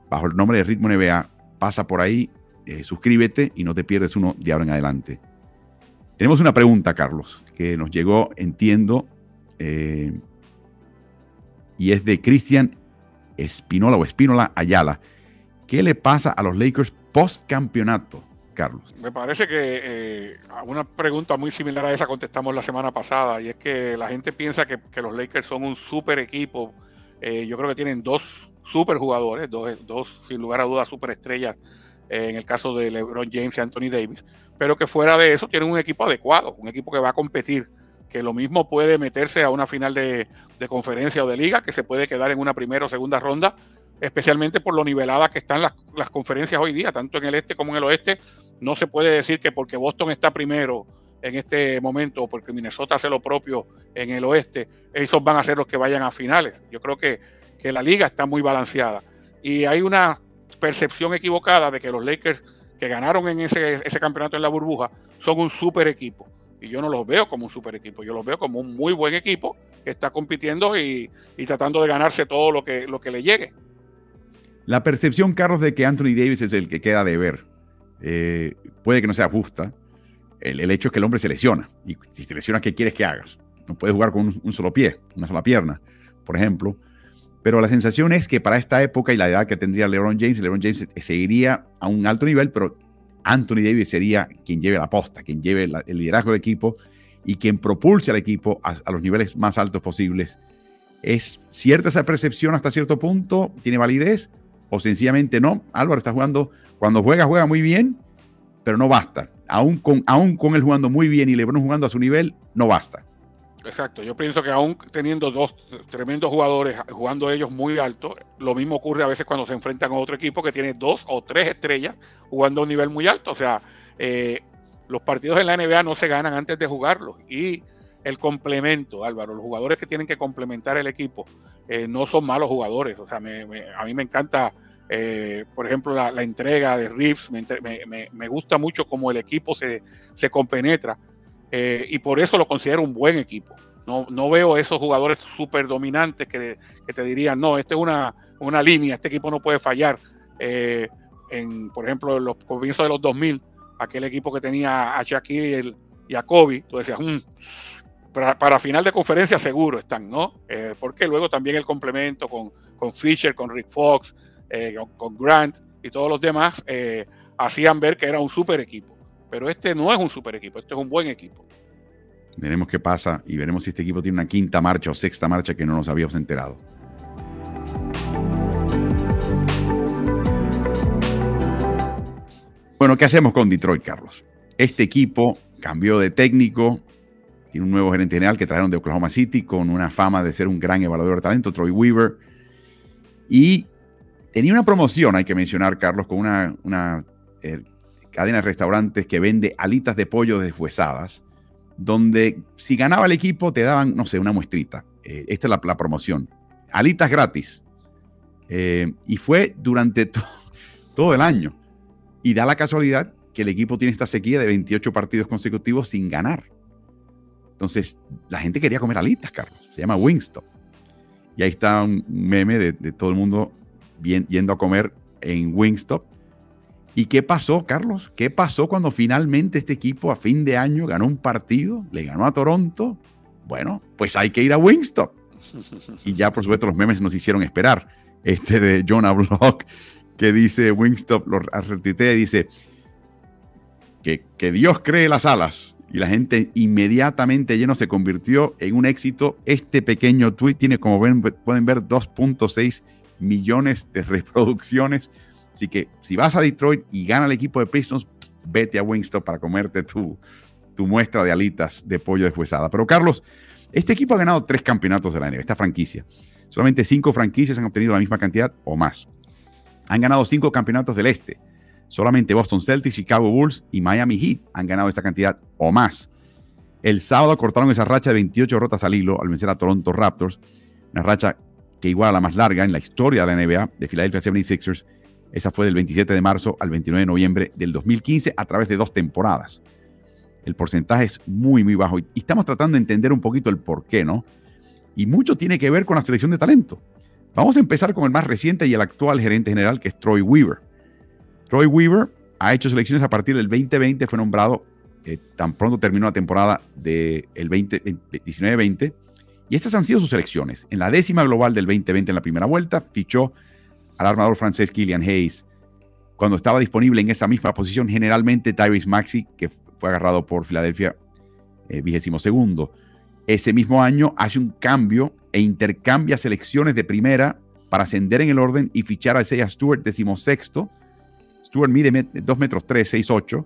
bajo el nombre de Ritmo NBA. Pasa por ahí, eh, suscríbete y no te pierdes uno de ahora en adelante. Tenemos una pregunta, Carlos, que nos llegó, entiendo, eh, y es de Cristian Espinola o Espínola Ayala. ¿Qué le pasa a los Lakers post campeonato? Carlos? Me parece que eh, una pregunta muy similar a esa contestamos la semana pasada, y es que la gente piensa que, los Lakers son un super equipo. Yo creo que tienen dos super jugadores, dos, dos sin lugar a dudas super estrellas en el caso de LeBron James y Anthony Davis, pero que fuera de eso tienen un equipo adecuado, un equipo que va a competir, que lo mismo puede meterse a una final de, conferencia o de liga, que se puede quedar en una primera o segunda ronda, especialmente por lo niveladas que están las, las conferencias hoy día, tanto en el este como en el oeste. No se puede decir que porque Boston está primero en este momento, o porque Minnesota hace lo propio en el oeste, esos van a ser los que vayan a finales. Yo creo que, que la liga está muy balanceada. Y hay una percepción equivocada de que los Lakers que ganaron en ese, campeonato en la burbuja son un super equipo. Y yo no los veo como un super equipo, yo los veo como un muy buen equipo que está compitiendo y, tratando de ganarse todo lo que, lo que le llegue. La percepción, Carlos, de que Anthony Davis es el que queda de ver, eh, puede que no sea justa. El, el, hecho es que el hombre se lesiona. Y si te lesionas, ¿qué quieres que hagas? No puedes jugar con un solo pie, una sola pierna, por ejemplo. Pero la sensación es que para esta época y la edad que tendría LeBron James, LeBron James seguiría a un alto nivel, pero Anthony Davis sería quien lleve la posta, quien lleve el liderazgo del equipo y quien propulse al equipo a, los niveles más altos posibles. ¿Es cierta esa percepción hasta cierto punto? ¿Tiene validez? ¿O sencillamente no? Álvaro está jugando, cuando juega, juega muy bien, pero no basta. Aún con, aún con él jugando muy bien y LeBron jugando a su nivel, no basta. Exacto, yo pienso que aún teniendo dos tremendos jugadores jugando ellos muy alto, lo mismo ocurre a veces cuando se enfrentan a otro equipo que tiene dos o tres estrellas jugando a un nivel muy alto. O sea, eh, los partidos en la NBA no se ganan antes de jugarlos. Y el complemento, Álvaro, los jugadores que tienen que complementar el equipo eh, no son malos jugadores. O sea, a mí me encanta, eh, por ejemplo, la, entrega de Reeves, me, gusta mucho cómo el equipo se, se compenetra eh, y por eso lo considero un buen equipo. No, no veo esos jugadores súper dominantes que, te dirían, no, esta es una, una, línea, este equipo no puede fallar. Eh, en, por ejemplo, en los comienzos de los 2000, aquel equipo que tenía a Shaquille y, a Kobe, tú decías, mm, para, final de conferencia seguro están, ¿no? Eh, porque luego también el complemento con, con Fisher, con Rick Fox, con, Grant y todos los demás hacían ver que era un super equipo. Pero este no es un super equipo, este es un buen equipo. Veremos qué pasa y veremos si este equipo tiene una quinta marcha o sexta marcha que no nos habíamos enterado. Bueno, ¿qué hacemos con Detroit, Carlos? Este equipo cambió de técnico, tiene un nuevo gerente general que trajeron de Oklahoma City con una fama de ser un gran evaluador de talento, Troy Weaver. Y tenía una promoción, hay que mencionar, Carlos, con una, una eh, cadena de restaurantes que vende alitas de pollo deshuesadas, donde si ganaba el equipo te daban, no sé, una muestrita. Eh, esta es la, promoción. Alitas gratis. Eh, y fue durante todo el año. Y da la casualidad que el equipo tiene esta sequía de 28 partidos consecutivos sin ganar. Entonces, la gente quería comer alitas, Carlos. Se llama Wingstop. Y ahí está un meme de, todo el mundo yendo a comer en Wingstop ¿Y qué pasó, Carlos? ¿Qué pasó cuando finalmente este equipo a fin de año ganó un partido? Le ganó a Toronto. Bueno, pues hay que ir a Wingstop. Y ya, por supuesto, los memes nos hicieron esperar. Este de Jonah Block, que dice Wingstop, lo retuitea y dice que, Dios cree las alas. Y la gente inmediatamente lleno se convirtió en un éxito. Este pequeño tweet tiene, como ven, pueden ver, 2.6 millones de reproducciones Así que si vas a Detroit y gana el equipo de Pistons, vete a Wingstop para comerte tu, tu muestra de alitas de pollo deshuesada. Pero Carlos, este equipo ha ganado tres campeonatos de la NBA, esta franquicia. Solamente cinco franquicias han obtenido la misma cantidad o más. Han ganado cinco campeonatos del este. Solamente Boston Celtics, Chicago Bulls y Miami Heat han ganado esa cantidad o más. El sábado cortaron esa racha de 28 rotas al hilo al vencer a Toronto Raptors, una racha que igual a la más larga en la historia de la NBA de Philadelphia 76ers esa fue del 27 de marzo al 29 de noviembre del 2015 a través de dos temporadas. El porcentaje es muy, muy bajo y estamos tratando de entender un poquito el por qué, ¿no? Y mucho tiene que ver con la selección de talento. Vamos a empezar con el más reciente y el actual gerente general, que es Troy Weaver. Troy Weaver ha hecho selecciones a partir del 2020, fue nombrado eh, tan pronto terminó la temporada del 19-20. Y estas han sido sus selecciones. En la décima global del 2020 en la primera vuelta, fichó al armador francés Killian Hayes. Cuando estaba disponible en esa misma posición, generalmente Tyrese Maxi, que fue agarrado por Filadelfia eh, vigésimo segundo. Ese mismo año hace un cambio e intercambia selecciones de primera para ascender en el orden y fichar a Isaiah Stewart decimosexto. Stewart mide 2 metros 3, 6, 8.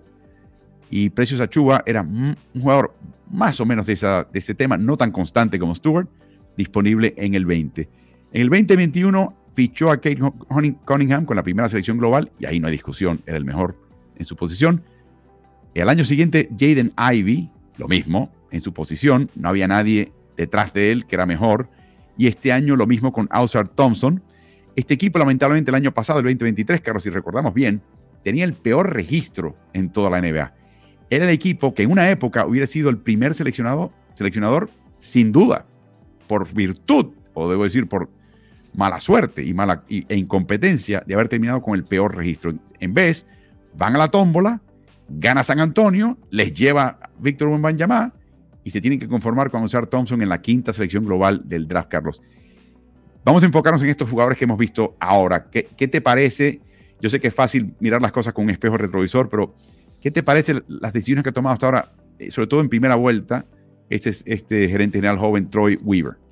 Y Precious Achuba era un jugador más o menos de, esa, de ese tema, no tan constante como Stewart, disponible en el 20. En el 2021 fichó a Kate Cunningham con la primera selección global y ahí no hay discusión, era el mejor en su posición. El año siguiente, Jaden Ivy, lo mismo, en su posición, no había nadie detrás de él que era mejor. Y este año lo mismo con Ausar Thompson. Este equipo, lamentablemente, el año pasado, el 2023, Carlos, si recordamos bien, tenía el peor registro en toda la NBA. Era el equipo que en una época hubiera sido el primer seleccionado, seleccionador, sin duda, por virtud, o debo decir, por mala suerte y mala, e incompetencia de haber terminado con el peor registro. En vez, van a la tómbola, gana San Antonio, les lleva Víctor Wembanyama y se tienen que conformar con usar Thompson en la quinta selección global del draft, Carlos. Vamos a enfocarnos en estos jugadores que hemos visto ahora. ¿Qué, te parece? Yo sé que es fácil mirar las cosas con un espejo retrovisor, pero ¿qué te parece las decisiones que ha tomado hasta ahora, eh, sobre todo en primera vuelta, este, este gerente general joven Troy Weaver?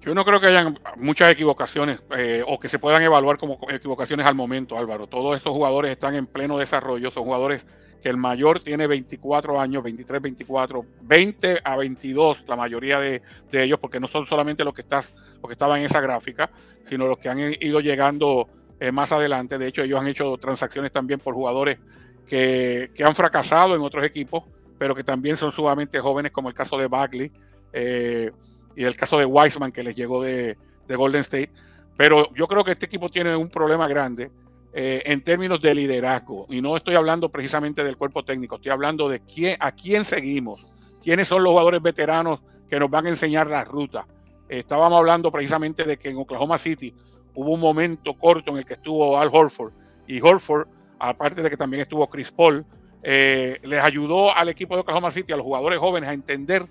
Yo no creo que hayan muchas equivocaciones eh, o que se puedan evaluar como equivocaciones al momento, Álvaro. Todos estos jugadores están en pleno desarrollo, son jugadores que el mayor tiene 24 años, 23, 24, 20 a 22, la mayoría de, ellos, porque no son solamente los que, estás, los que estaban en esa gráfica, sino los que han ido llegando eh, más adelante. De hecho, ellos han hecho transacciones también por jugadores que, han fracasado en otros equipos, pero que también son sumamente jóvenes, como el caso de Bagley eh, y el caso de Wiseman, que les llegó de, de Golden State. Pero yo creo que este equipo tiene un problema grande eh, en términos de liderazgo. Y no estoy hablando precisamente del cuerpo técnico, estoy hablando de quién, a quién seguimos, quiénes son los jugadores veteranos que nos van a enseñar la ruta. estábamos hablando precisamente de que en Oklahoma City hubo un momento corto en el que estuvo Al Horford y Horford, aparte de que también estuvo Chris Paul, eh, les ayudó al equipo de Oklahoma City, a los jugadores jóvenes, a entender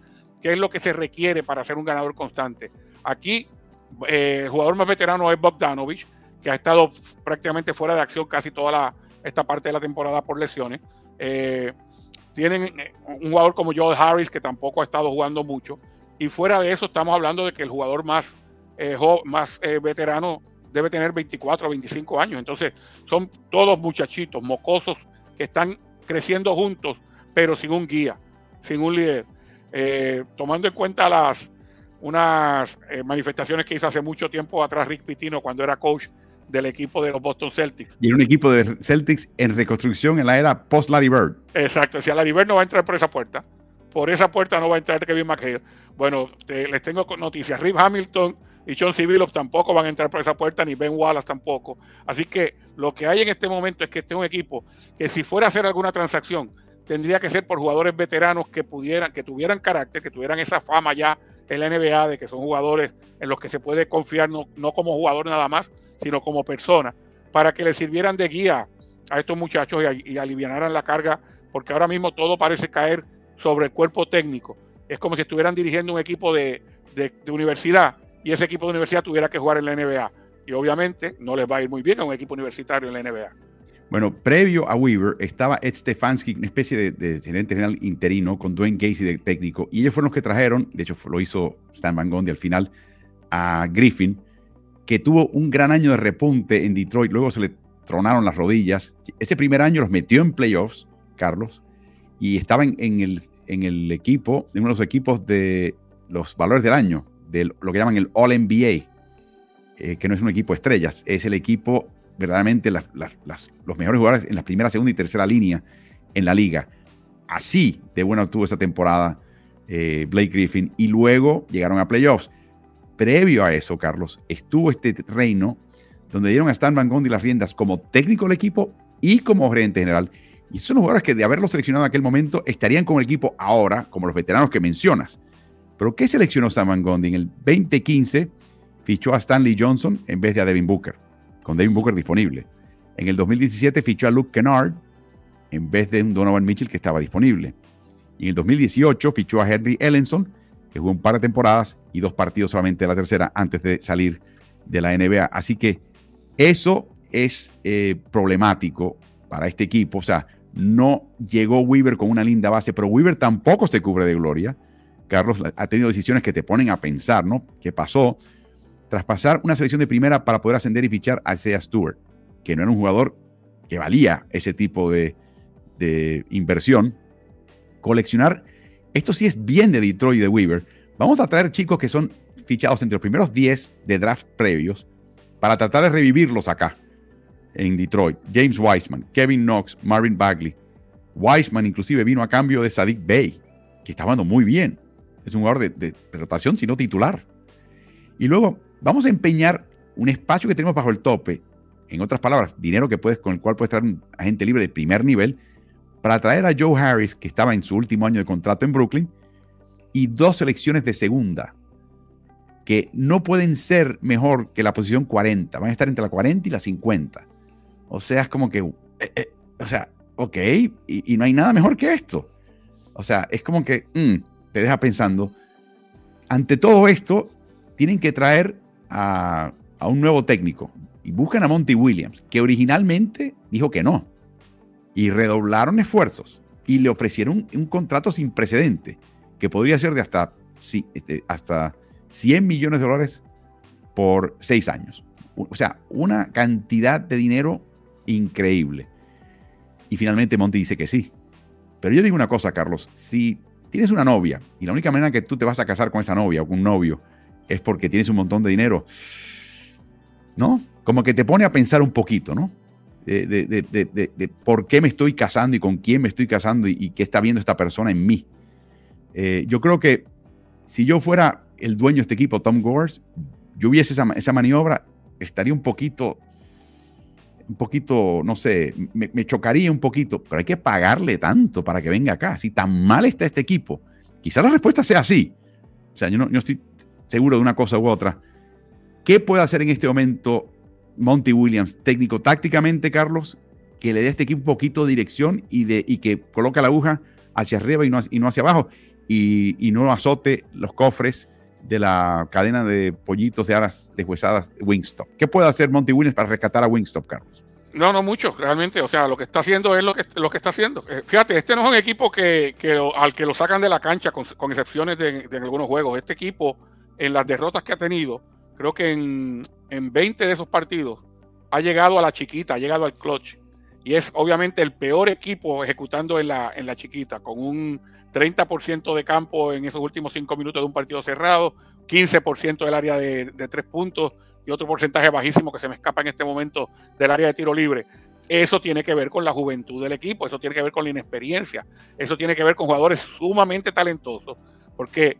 es lo que se requiere para ser un ganador constante. Aquí, eh, el jugador más veterano es Bogdanovich, que ha estado prácticamente fuera de acción casi toda la, esta parte de la temporada por lesiones. Eh, tienen eh, un jugador como Joe Harris que tampoco ha estado jugando mucho. Y fuera de eso estamos hablando de que el jugador más, eh, más veterano debe tener 24 o 25 años. Entonces son todos muchachitos, mocosos, que están creciendo juntos, pero sin un guía, sin un líder. Tomando en cuenta las unas manifestaciones que hizo hace mucho tiempo atrás Rick Pitino cuando era coach del equipo de los Boston Celtics. Y un equipo de Celtics en reconstrucción en la era post-Larry Bird. Exacto, si a Larry Bird no va a entrar por esa puerta, por esa puerta no va a entrar Kevin McHale. Bueno, les tengo noticias, Rip Hamilton y John Civilov tampoco van a entrar por esa puerta, ni Ben Wallace tampoco. Así que lo que hay en este momento es que este es un equipo que si fuera a hacer alguna transacción, tendría que ser por jugadores veteranos que pudieran, que tuvieran carácter, que tuvieran esa fama ya en la NBA de que son jugadores en los que se puede confiar no, no como jugador nada más, sino como persona, para que le sirvieran de guía a estos muchachos y, la carga, porque ahora mismo todo parece caer sobre el cuerpo técnico. Es como si estuvieran dirigiendo un equipo de, universidad y ese equipo de universidad tuviera que jugar en la NBA. Y obviamente no les va a ir muy bien a un equipo universitario en la NBA. Bueno, previo a Weaver estaba Ed Stefanski, una especie de, gerente general interino con Dwayne Casey de técnico, y ellos fueron los que trajeron, de hecho lo hizo Stan Van Gundy al final, a Griffin, que tuvo un gran año de repunte en Detroit, luego se le tronaron las rodillas. Ese primer año los metió en playoffs, Carlos, y estaba en, el, en el equipo, en uno de los equipos de los valores del año, de lo que llaman el All NBA, eh, que no es un equipo de estrellas, es el equipo verdaderamente los mejores jugadores en la primera, segunda y tercera línea en la liga. Así de bueno tuvo esa temporada eh, Blake Griffin y luego llegaron a playoffs previo a eso, Carlos, estuvo este reino donde dieron a Stan Van Gundy las riendas como técnico del equipo y como gerente general. Y son los jugadores que de haberlo seleccionado en aquel momento estarían con el equipo ahora, como los veteranos que mencionas. Pero ¿qué seleccionó Stan Van Gundy? En el 2015 fichó a Stanley Johnson en vez de a Devin Booker, con Devin Booker disponible. En el 2017 fichó a Luke Kennard en vez de un Donovan Mitchell que estaba disponible. Y en el 2018 fichó a Henry Ellenson que jugó un par de temporadas y dos partidos solamente de la tercera antes de salir de la NBA. Así que eso es eh, problemático para este equipo. O sea, no llegó Weaver con una linda base, pero Weaver tampoco se cubre de gloria. Carlos ha tenido decisiones que te ponen a pensar, ¿no? ¿Qué pasó? Traspasar una selección de primera para poder ascender y fichar a Isaiah Stewart, que no era un jugador que valía ese tipo de, inversión. Coleccionar, esto sí es bien de Detroit y de Weaver. Vamos a traer chicos que son fichados entre los primeros 10 de draft previos para tratar de revivirlos acá en Detroit. James Wiseman, Kevin Knox, Marvin Bagley. Wiseman inclusive vino a cambio de Sadiq Bey, que está jugando muy bien. Es un jugador de rotación, sino titular. Y luego vamos a empeñar un espacio que tenemos bajo el tope, en otras palabras, dinero que puedes, con el cual puedes traer un agente libre de primer nivel, para traer a Joe Harris, que estaba en su último año de contrato en Brooklyn, y dos selecciones de segunda, que no pueden ser mejor que la posición 40, van a estar entre la 40 y la 50. O sea, es como que, eh, eh, o sea, ok, y, no hay nada mejor que esto. O sea, es como que mm, te deja pensando, ante todo esto, tienen que traer a, un nuevo técnico y buscan a Monty Williams, que originalmente dijo que no. Y redoblaron esfuerzos y le ofrecieron un, contrato sin precedente, que podría ser de hasta, este, hasta 100 millones de dólares por seis años. O sea, una cantidad de dinero increíble. Y finalmente Monty dice que sí. Pero yo digo una cosa, Carlos, si tienes una novia y la única manera que tú te vas a casar con esa novia o con un novio es porque tienes un montón de dinero, ¿no? Como que te pone a pensar un poquito, ¿no? De, por qué me estoy casando y con quién me estoy casando y, qué está viendo esta persona en mí. Eh, yo creo que si yo fuera el dueño de este equipo, Tom Gores, yo hubiese esa, esa maniobra, estaría un poquito, un poquito, no sé, me, chocaría un poquito, pero hay que pagarle tanto para que venga acá. Si tan mal está este equipo, quizás la respuesta sea así. O sea, yo no, yo estoy seguro de una cosa u otra. ¿Qué puede hacer en este momento Monty Williams, técnico tácticamente, Carlos, que le dé a este equipo un poquito de dirección y, que coloque la aguja hacia arriba y no, y no hacia abajo y, y, no azote los cofres de la cadena de pollitos de aras deshuesadas Wingstop? ¿Qué puede hacer Monty Williams para rescatar a Wingstop, Carlos? No, no mucho, realmente. O sea, lo que está haciendo es lo que, lo que está haciendo. Eh, fíjate, este no es un equipo que, al que lo sacan de la cancha, con, excepciones de, de, algunos juegos. Este equipo en las derrotas que ha tenido, creo que en, en 20 de esos partidos ha llegado a la chiquita, ha llegado al clutch. Y es obviamente el peor equipo ejecutando en la, en la chiquita, con un 30% de campo en esos últimos 5 minutos de un partido cerrado, 15% del área de, de puntos y otro porcentaje bajísimo que se me escapa en este momento del área de tiro libre. Eso tiene que ver con la juventud del equipo, eso tiene que ver con la inexperiencia, eso tiene que ver con jugadores sumamente talentosos, porque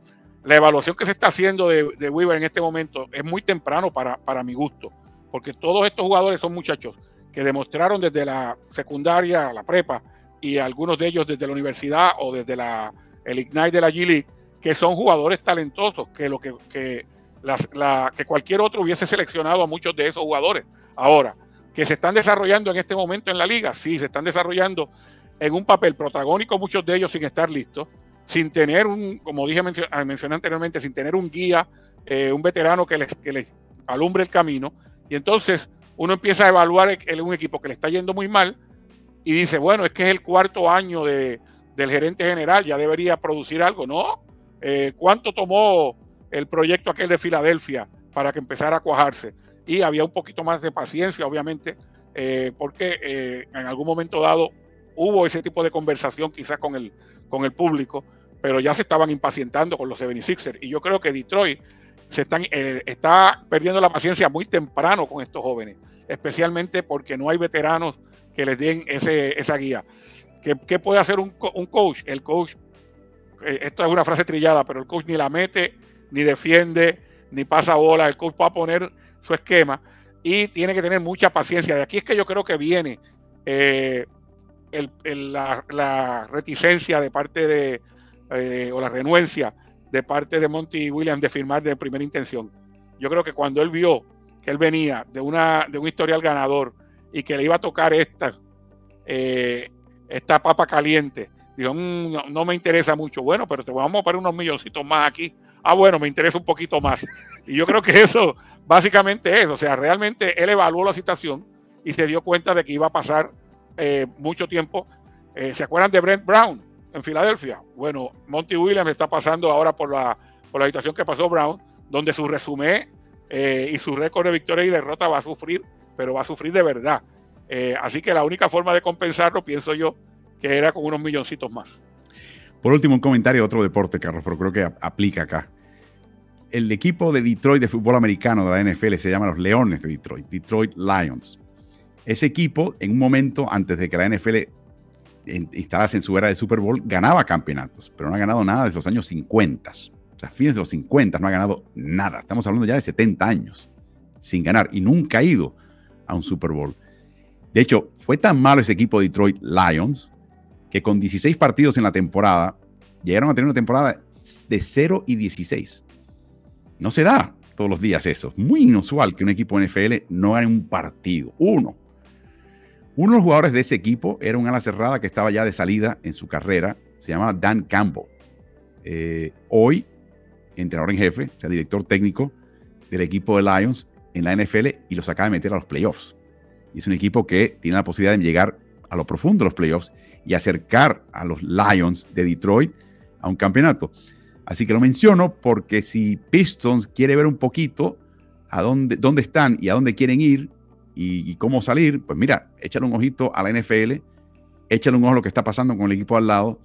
la evaluación que se está haciendo de, Weaver en este momento es muy temprano para, para mi gusto, porque todos estos jugadores son muchachos que demostraron desde la secundaria, la prepa, y algunos de ellos desde la universidad o desde la, el Ignite de la G-League, que son jugadores talentosos, que, lo que, que, la, que cualquier otro hubiese seleccionado a muchos de esos jugadores. Ahora, que se están desarrollando en este momento en la liga, sí, se están desarrollando en un papel protagónico, muchos de ellos sin estar listos, sin tener un, como dije ah, mencioné anteriormente, sin tener un guía, eh, un veterano que les, que les alumbre el camino. Y entonces uno empieza a evaluar el, un equipo que le está yendo muy mal y dice, bueno, es que es el cuarto año de, del gerente general, ya debería producir algo. No, eh, ¿cuánto tomó el proyecto aquel de Filadelfia para que empezara a cuajarse? Y había un poquito más de paciencia, obviamente, eh, porque en algún momento dado hubo ese tipo de conversación quizás con el, con el público pero ya se estaban impacientando con los 76ers. Y yo creo que Detroit se están, eh, está perdiendo la paciencia muy temprano con estos jóvenes, especialmente porque no hay veteranos que les den ese, esa guía. ¿Qué, puede hacer un, un, coach? El coach, eh, esto es una frase trillada, pero el coach ni la mete, ni defiende, ni pasa bola. El coach va a poner su esquema y tiene que tener mucha paciencia. De aquí es que yo creo que viene eh, la, la reticencia de parte de, eh, o la renuencia de parte de Monty Williams de firmar de primera intención. Yo creo que cuando él vio que él venía de, una, de un historial ganador y que le iba a tocar esta, eh, esta papa caliente, dijo, mm, no, me interesa mucho. Bueno, pero te vamos a poner unos milloncitos más aquí. Ah, bueno, me interesa un poquito más. Y yo creo que eso básicamente es, o sea, realmente él evaluó la situación y se dio cuenta de que iba a pasar eh, mucho tiempo. ¿Se acuerdan de Brent Brown? En Filadelfia. Bueno, Monty Williams está pasando ahora por la, por la situación que pasó Brown, donde su resumen eh, y su récord de victoria y derrota va a sufrir, pero va a sufrir de verdad. Eh, así que la única forma de compensarlo, pienso yo, que era con unos milloncitos más. Por último, un comentario de otro deporte, Carlos, pero creo que aplica acá. El equipo de Detroit de fútbol americano de la NFL se llama los Leones de Detroit, Detroit Lions. Ese equipo, en un momento antes de que la NFL instalase en su era de Super Bowl, ganaba campeonatos, pero no ha ganado nada desde los años 50. O sea, fines de los 50 no ha ganado nada. Estamos hablando ya de 70 años sin ganar y nunca ha ido a un Super Bowl. De hecho, fue tan malo ese equipo de Detroit Lions que con 16 partidos en la temporada llegaron a tener una temporada de 0 y 16. No se da todos los días eso. Muy inusual que un equipo NFL no gane un partido. Uno. Uno de los jugadores de ese equipo era un ala cerrada que estaba ya de salida en su carrera. Se llamaba Dan Campbell. Eh, hoy, entrenador en jefe, o sea, director técnico del equipo de Lions en la NFL y los acaba de meter a los playoffs. Y es un equipo que tiene la posibilidad de llegar a lo profundo de los playoffs y acercar a los Lions de Detroit a un campeonato. Así que lo menciono porque si Pistons quiere ver un poquito a dónde, dónde están y a dónde quieren ir, y, cómo salir, pues mira, échale un ojito a la NFL, échale un ojo a lo que está pasando con el equipo al lado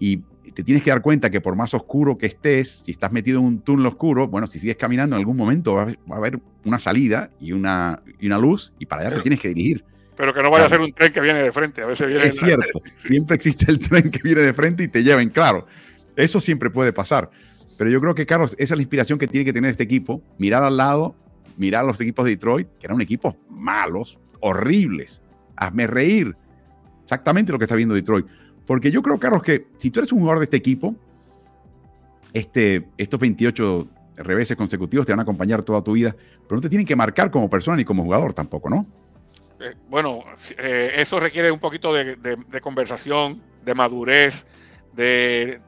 y te tienes que dar cuenta que por más oscuro que estés, si estás metido en un túnel oscuro, bueno, si sigues caminando en algún momento va a haber, una salida y una, una luz y para allá te tienes que dirigir. Pero que no vaya a ser un tren que viene de frente, a veces viene Es cierto, siempre existe el tren que viene de frente y te lleven, claro, eso siempre puede pasar. Pero yo creo que, Carlos, esa es la inspiración que tiene que tener este equipo, mirar al lado mirar a los equipos de Detroit, que eran equipos malos, horribles. Hazme reír. Exactamente lo que está viendo Detroit. Porque yo creo, Carlos, que si tú eres un jugador de este equipo, este, estos 28 reveses consecutivos te van a acompañar toda tu vida, pero no te tienen que marcar como persona ni como jugador tampoco, ¿no? Eh, bueno, eh, eso requiere un poquito de, conversación, de madurez, de,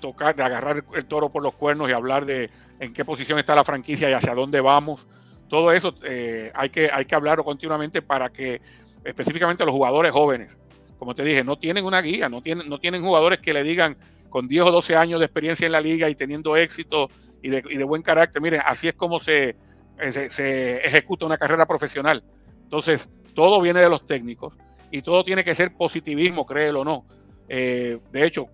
tocar, de agarrar el toro por los cuernos y hablar de en qué posición está la franquicia y hacia dónde vamos todo eso eh, hay, que, hay que hablarlo continuamente para que específicamente los jugadores jóvenes, como te dije, no tienen una guía, no tienen, no tienen jugadores que le digan con 10 o 12 años de experiencia en la liga y teniendo éxito y de, y de buen carácter, miren, así es como se, eh, se, ejecuta una carrera profesional. Entonces, todo viene de los técnicos y todo tiene que ser positivismo, créelo o no. Eh, de hecho,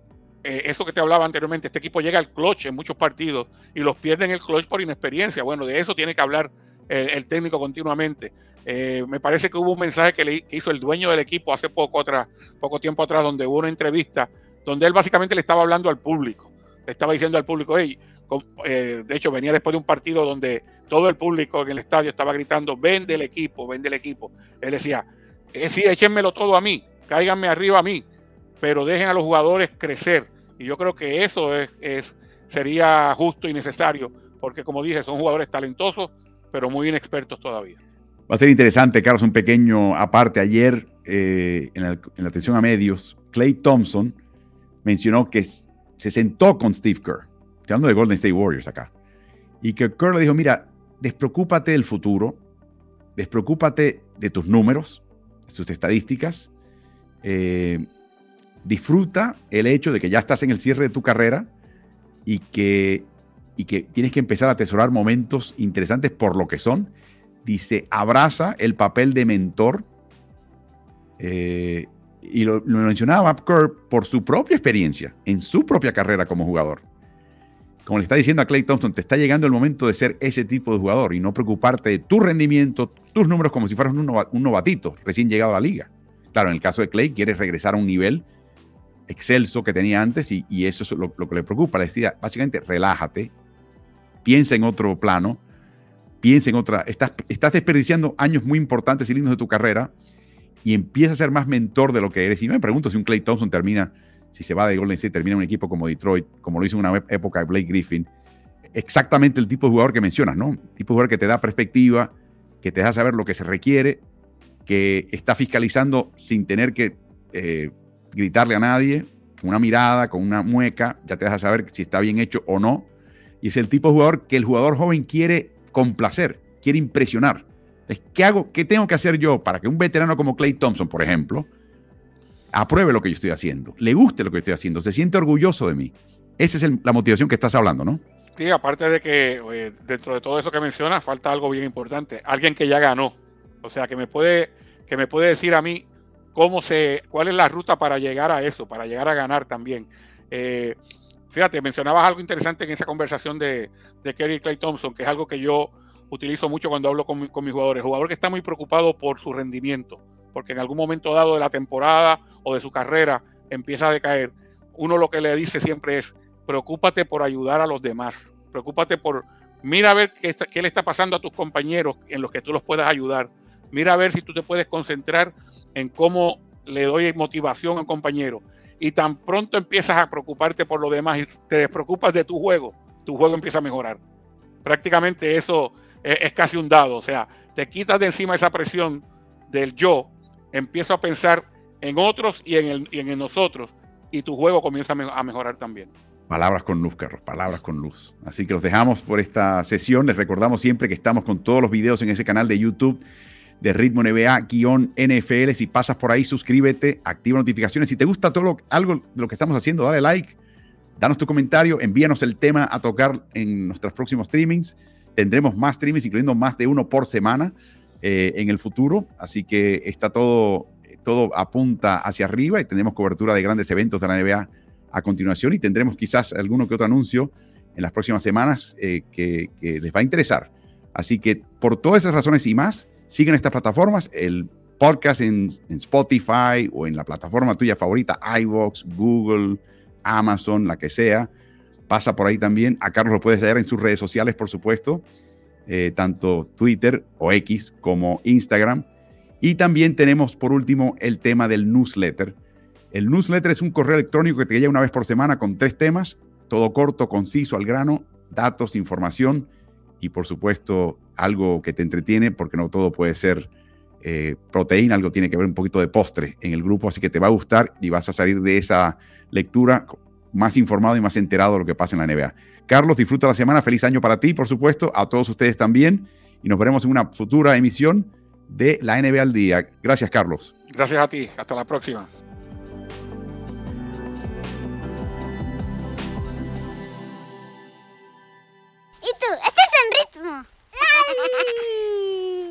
eso que te hablaba anteriormente, este equipo llega al clutch en muchos partidos y los pierden el clutch por inexperiencia. Bueno, de eso tiene que hablar el, técnico continuamente. Eh, me parece que hubo un mensaje que, le, hizo el dueño del equipo hace poco, atrás, poco tiempo atrás, donde hubo una entrevista donde él básicamente le estaba hablando al público. Le estaba diciendo al público, hey, eh, de hecho venía después de un partido donde todo el público en el estadio estaba gritando, vende el equipo, vende el equipo. Él decía, eh, sí, échenmelo todo a mí, cáiganme arriba a mí, pero dejen a los jugadores crecer. Y yo creo que eso es, es sería justo y necesario, porque como dije, son jugadores talentosos, pero muy inexpertos todavía. Va a ser interesante, Carlos, un pequeño aparte. Ayer, eh, en, la, atención a medios, Clay Thompson mencionó que se sentó con Steve Kerr, hablando de Golden State Warriors acá, y que Kerr le dijo, mira, despreocúpate del futuro, despreocúpate de tus números, de tus estadísticas, eh, disfruta el hecho de que ya estás en el cierre de tu carrera y que y que tienes que empezar a atesorar momentos interesantes por lo que son. Dice, abraza el papel de mentor. Eh, y lo, mencionaba Kerr por su propia experiencia, en su propia carrera como jugador. Como le está diciendo a Clay Thompson, te está llegando el momento de ser ese tipo de jugador y no preocuparte de tu rendimiento, tus números como si fueras un, novatito recién llegado a la liga. Claro, en el caso de Clay, quieres regresar a un nivel excelso que tenía antes y, eso es lo, lo, que le preocupa. Le decía, básicamente, relájate, piensa en otro plano, piensa en otra, estás, desperdiciando años muy importantes y lindos de tu carrera y empieza a ser más mentor de lo que eres. Y me pregunto si un Clay Thompson termina, si se va de Golden State, termina un equipo como Detroit, como lo hizo en una época Blake Griffin. Exactamente el tipo de jugador que mencionas, ¿no? El tipo de jugador que te da perspectiva, que te deja saber lo que se requiere, que está fiscalizando sin tener que eh, gritarle a nadie, con una mirada, con una mueca, ya te deja saber si está bien hecho o no y es el tipo de jugador que el jugador joven quiere complacer, quiere impresionar. ¿qué hago? ¿Qué tengo que hacer yo para que un veterano como Clay Thompson, por ejemplo, apruebe lo que yo estoy haciendo, le guste lo que estoy haciendo, se siente orgulloso de mí? Esa es la motivación que estás hablando, ¿no? Sí, aparte de que eh, dentro de todo eso que mencionas, falta algo bien importante. Alguien que ya ganó. O sea, que me puede, que me puede decir a mí cómo se, cuál es la ruta para llegar a eso, para llegar a ganar también. Eh, fíjate, mencionabas algo interesante en esa conversación de, de Kerry Clay Thompson, que es algo que yo utilizo mucho cuando hablo con, con mis jugadores. Jugador que está muy preocupado por su rendimiento, porque en algún momento dado de la temporada o de su carrera empieza a decaer. Uno lo que le dice siempre es, preocúpate por ayudar a los demás, preocúpate por, mira a ver qué, qué, le está pasando a tus compañeros en los que tú los puedas ayudar, mira a ver si tú te puedes concentrar en cómo le doy motivación a un compañero. Y tan pronto empiezas a preocuparte por lo demás y te despreocupas de tu juego, tu juego empieza a mejorar. Prácticamente eso es, casi un dado, o sea, te quitas de encima esa presión del yo, empiezo a pensar en otros y en, el, y en nosotros, y tu juego comienza a mejorar también. Palabras con luz, Carlos, palabras con luz. Así que los dejamos por esta sesión. Les recordamos siempre que estamos con todos los videos en ese canal de YouTube de Ritmo NBA-NFL. Si pasas por ahí, suscríbete, activa notificaciones. Si te gusta todo algo de lo que estamos haciendo, dale like, danos tu comentario, envíanos el tema a tocar en nuestros próximos streamings. Tendremos más streamings, incluyendo más de uno por semana eh, en el futuro. Así que está todo, todo apunta hacia arriba y tendremos cobertura de grandes eventos de la NBA a continuación y tendremos quizás alguno que otro anuncio en las próximas semanas eh, que, que, les va a interesar. Así que por todas esas razones y más, siguen estas plataformas, el podcast en, Spotify o en la plataforma tuya favorita, iVoox, Google, Amazon, la que sea. Pasa por ahí también. A Carlos lo puedes hallar en sus redes sociales, por supuesto, eh, tanto Twitter o X como Instagram. Y también tenemos, por último, el tema del newsletter el newsletter es un correo electrónico que te llega una vez por semana con tres temas, todo corto, conciso, al grano, datos, información y por supuesto algo que te entretiene porque no todo puede ser eh, proteína, algo tiene que ver un poquito de postre en el grupo, así que te va a gustar y vas a salir de esa lectura más informado y más enterado de lo que pasa en la NBA. Carlos, disfruta la semana, feliz año para ti, por supuesto, a todos ustedes también y nos veremos en una futura emisión de la NBA al día. Gracias, Carlos. Gracias a ti, hasta la próxima. ¿Y tú? con ritmo.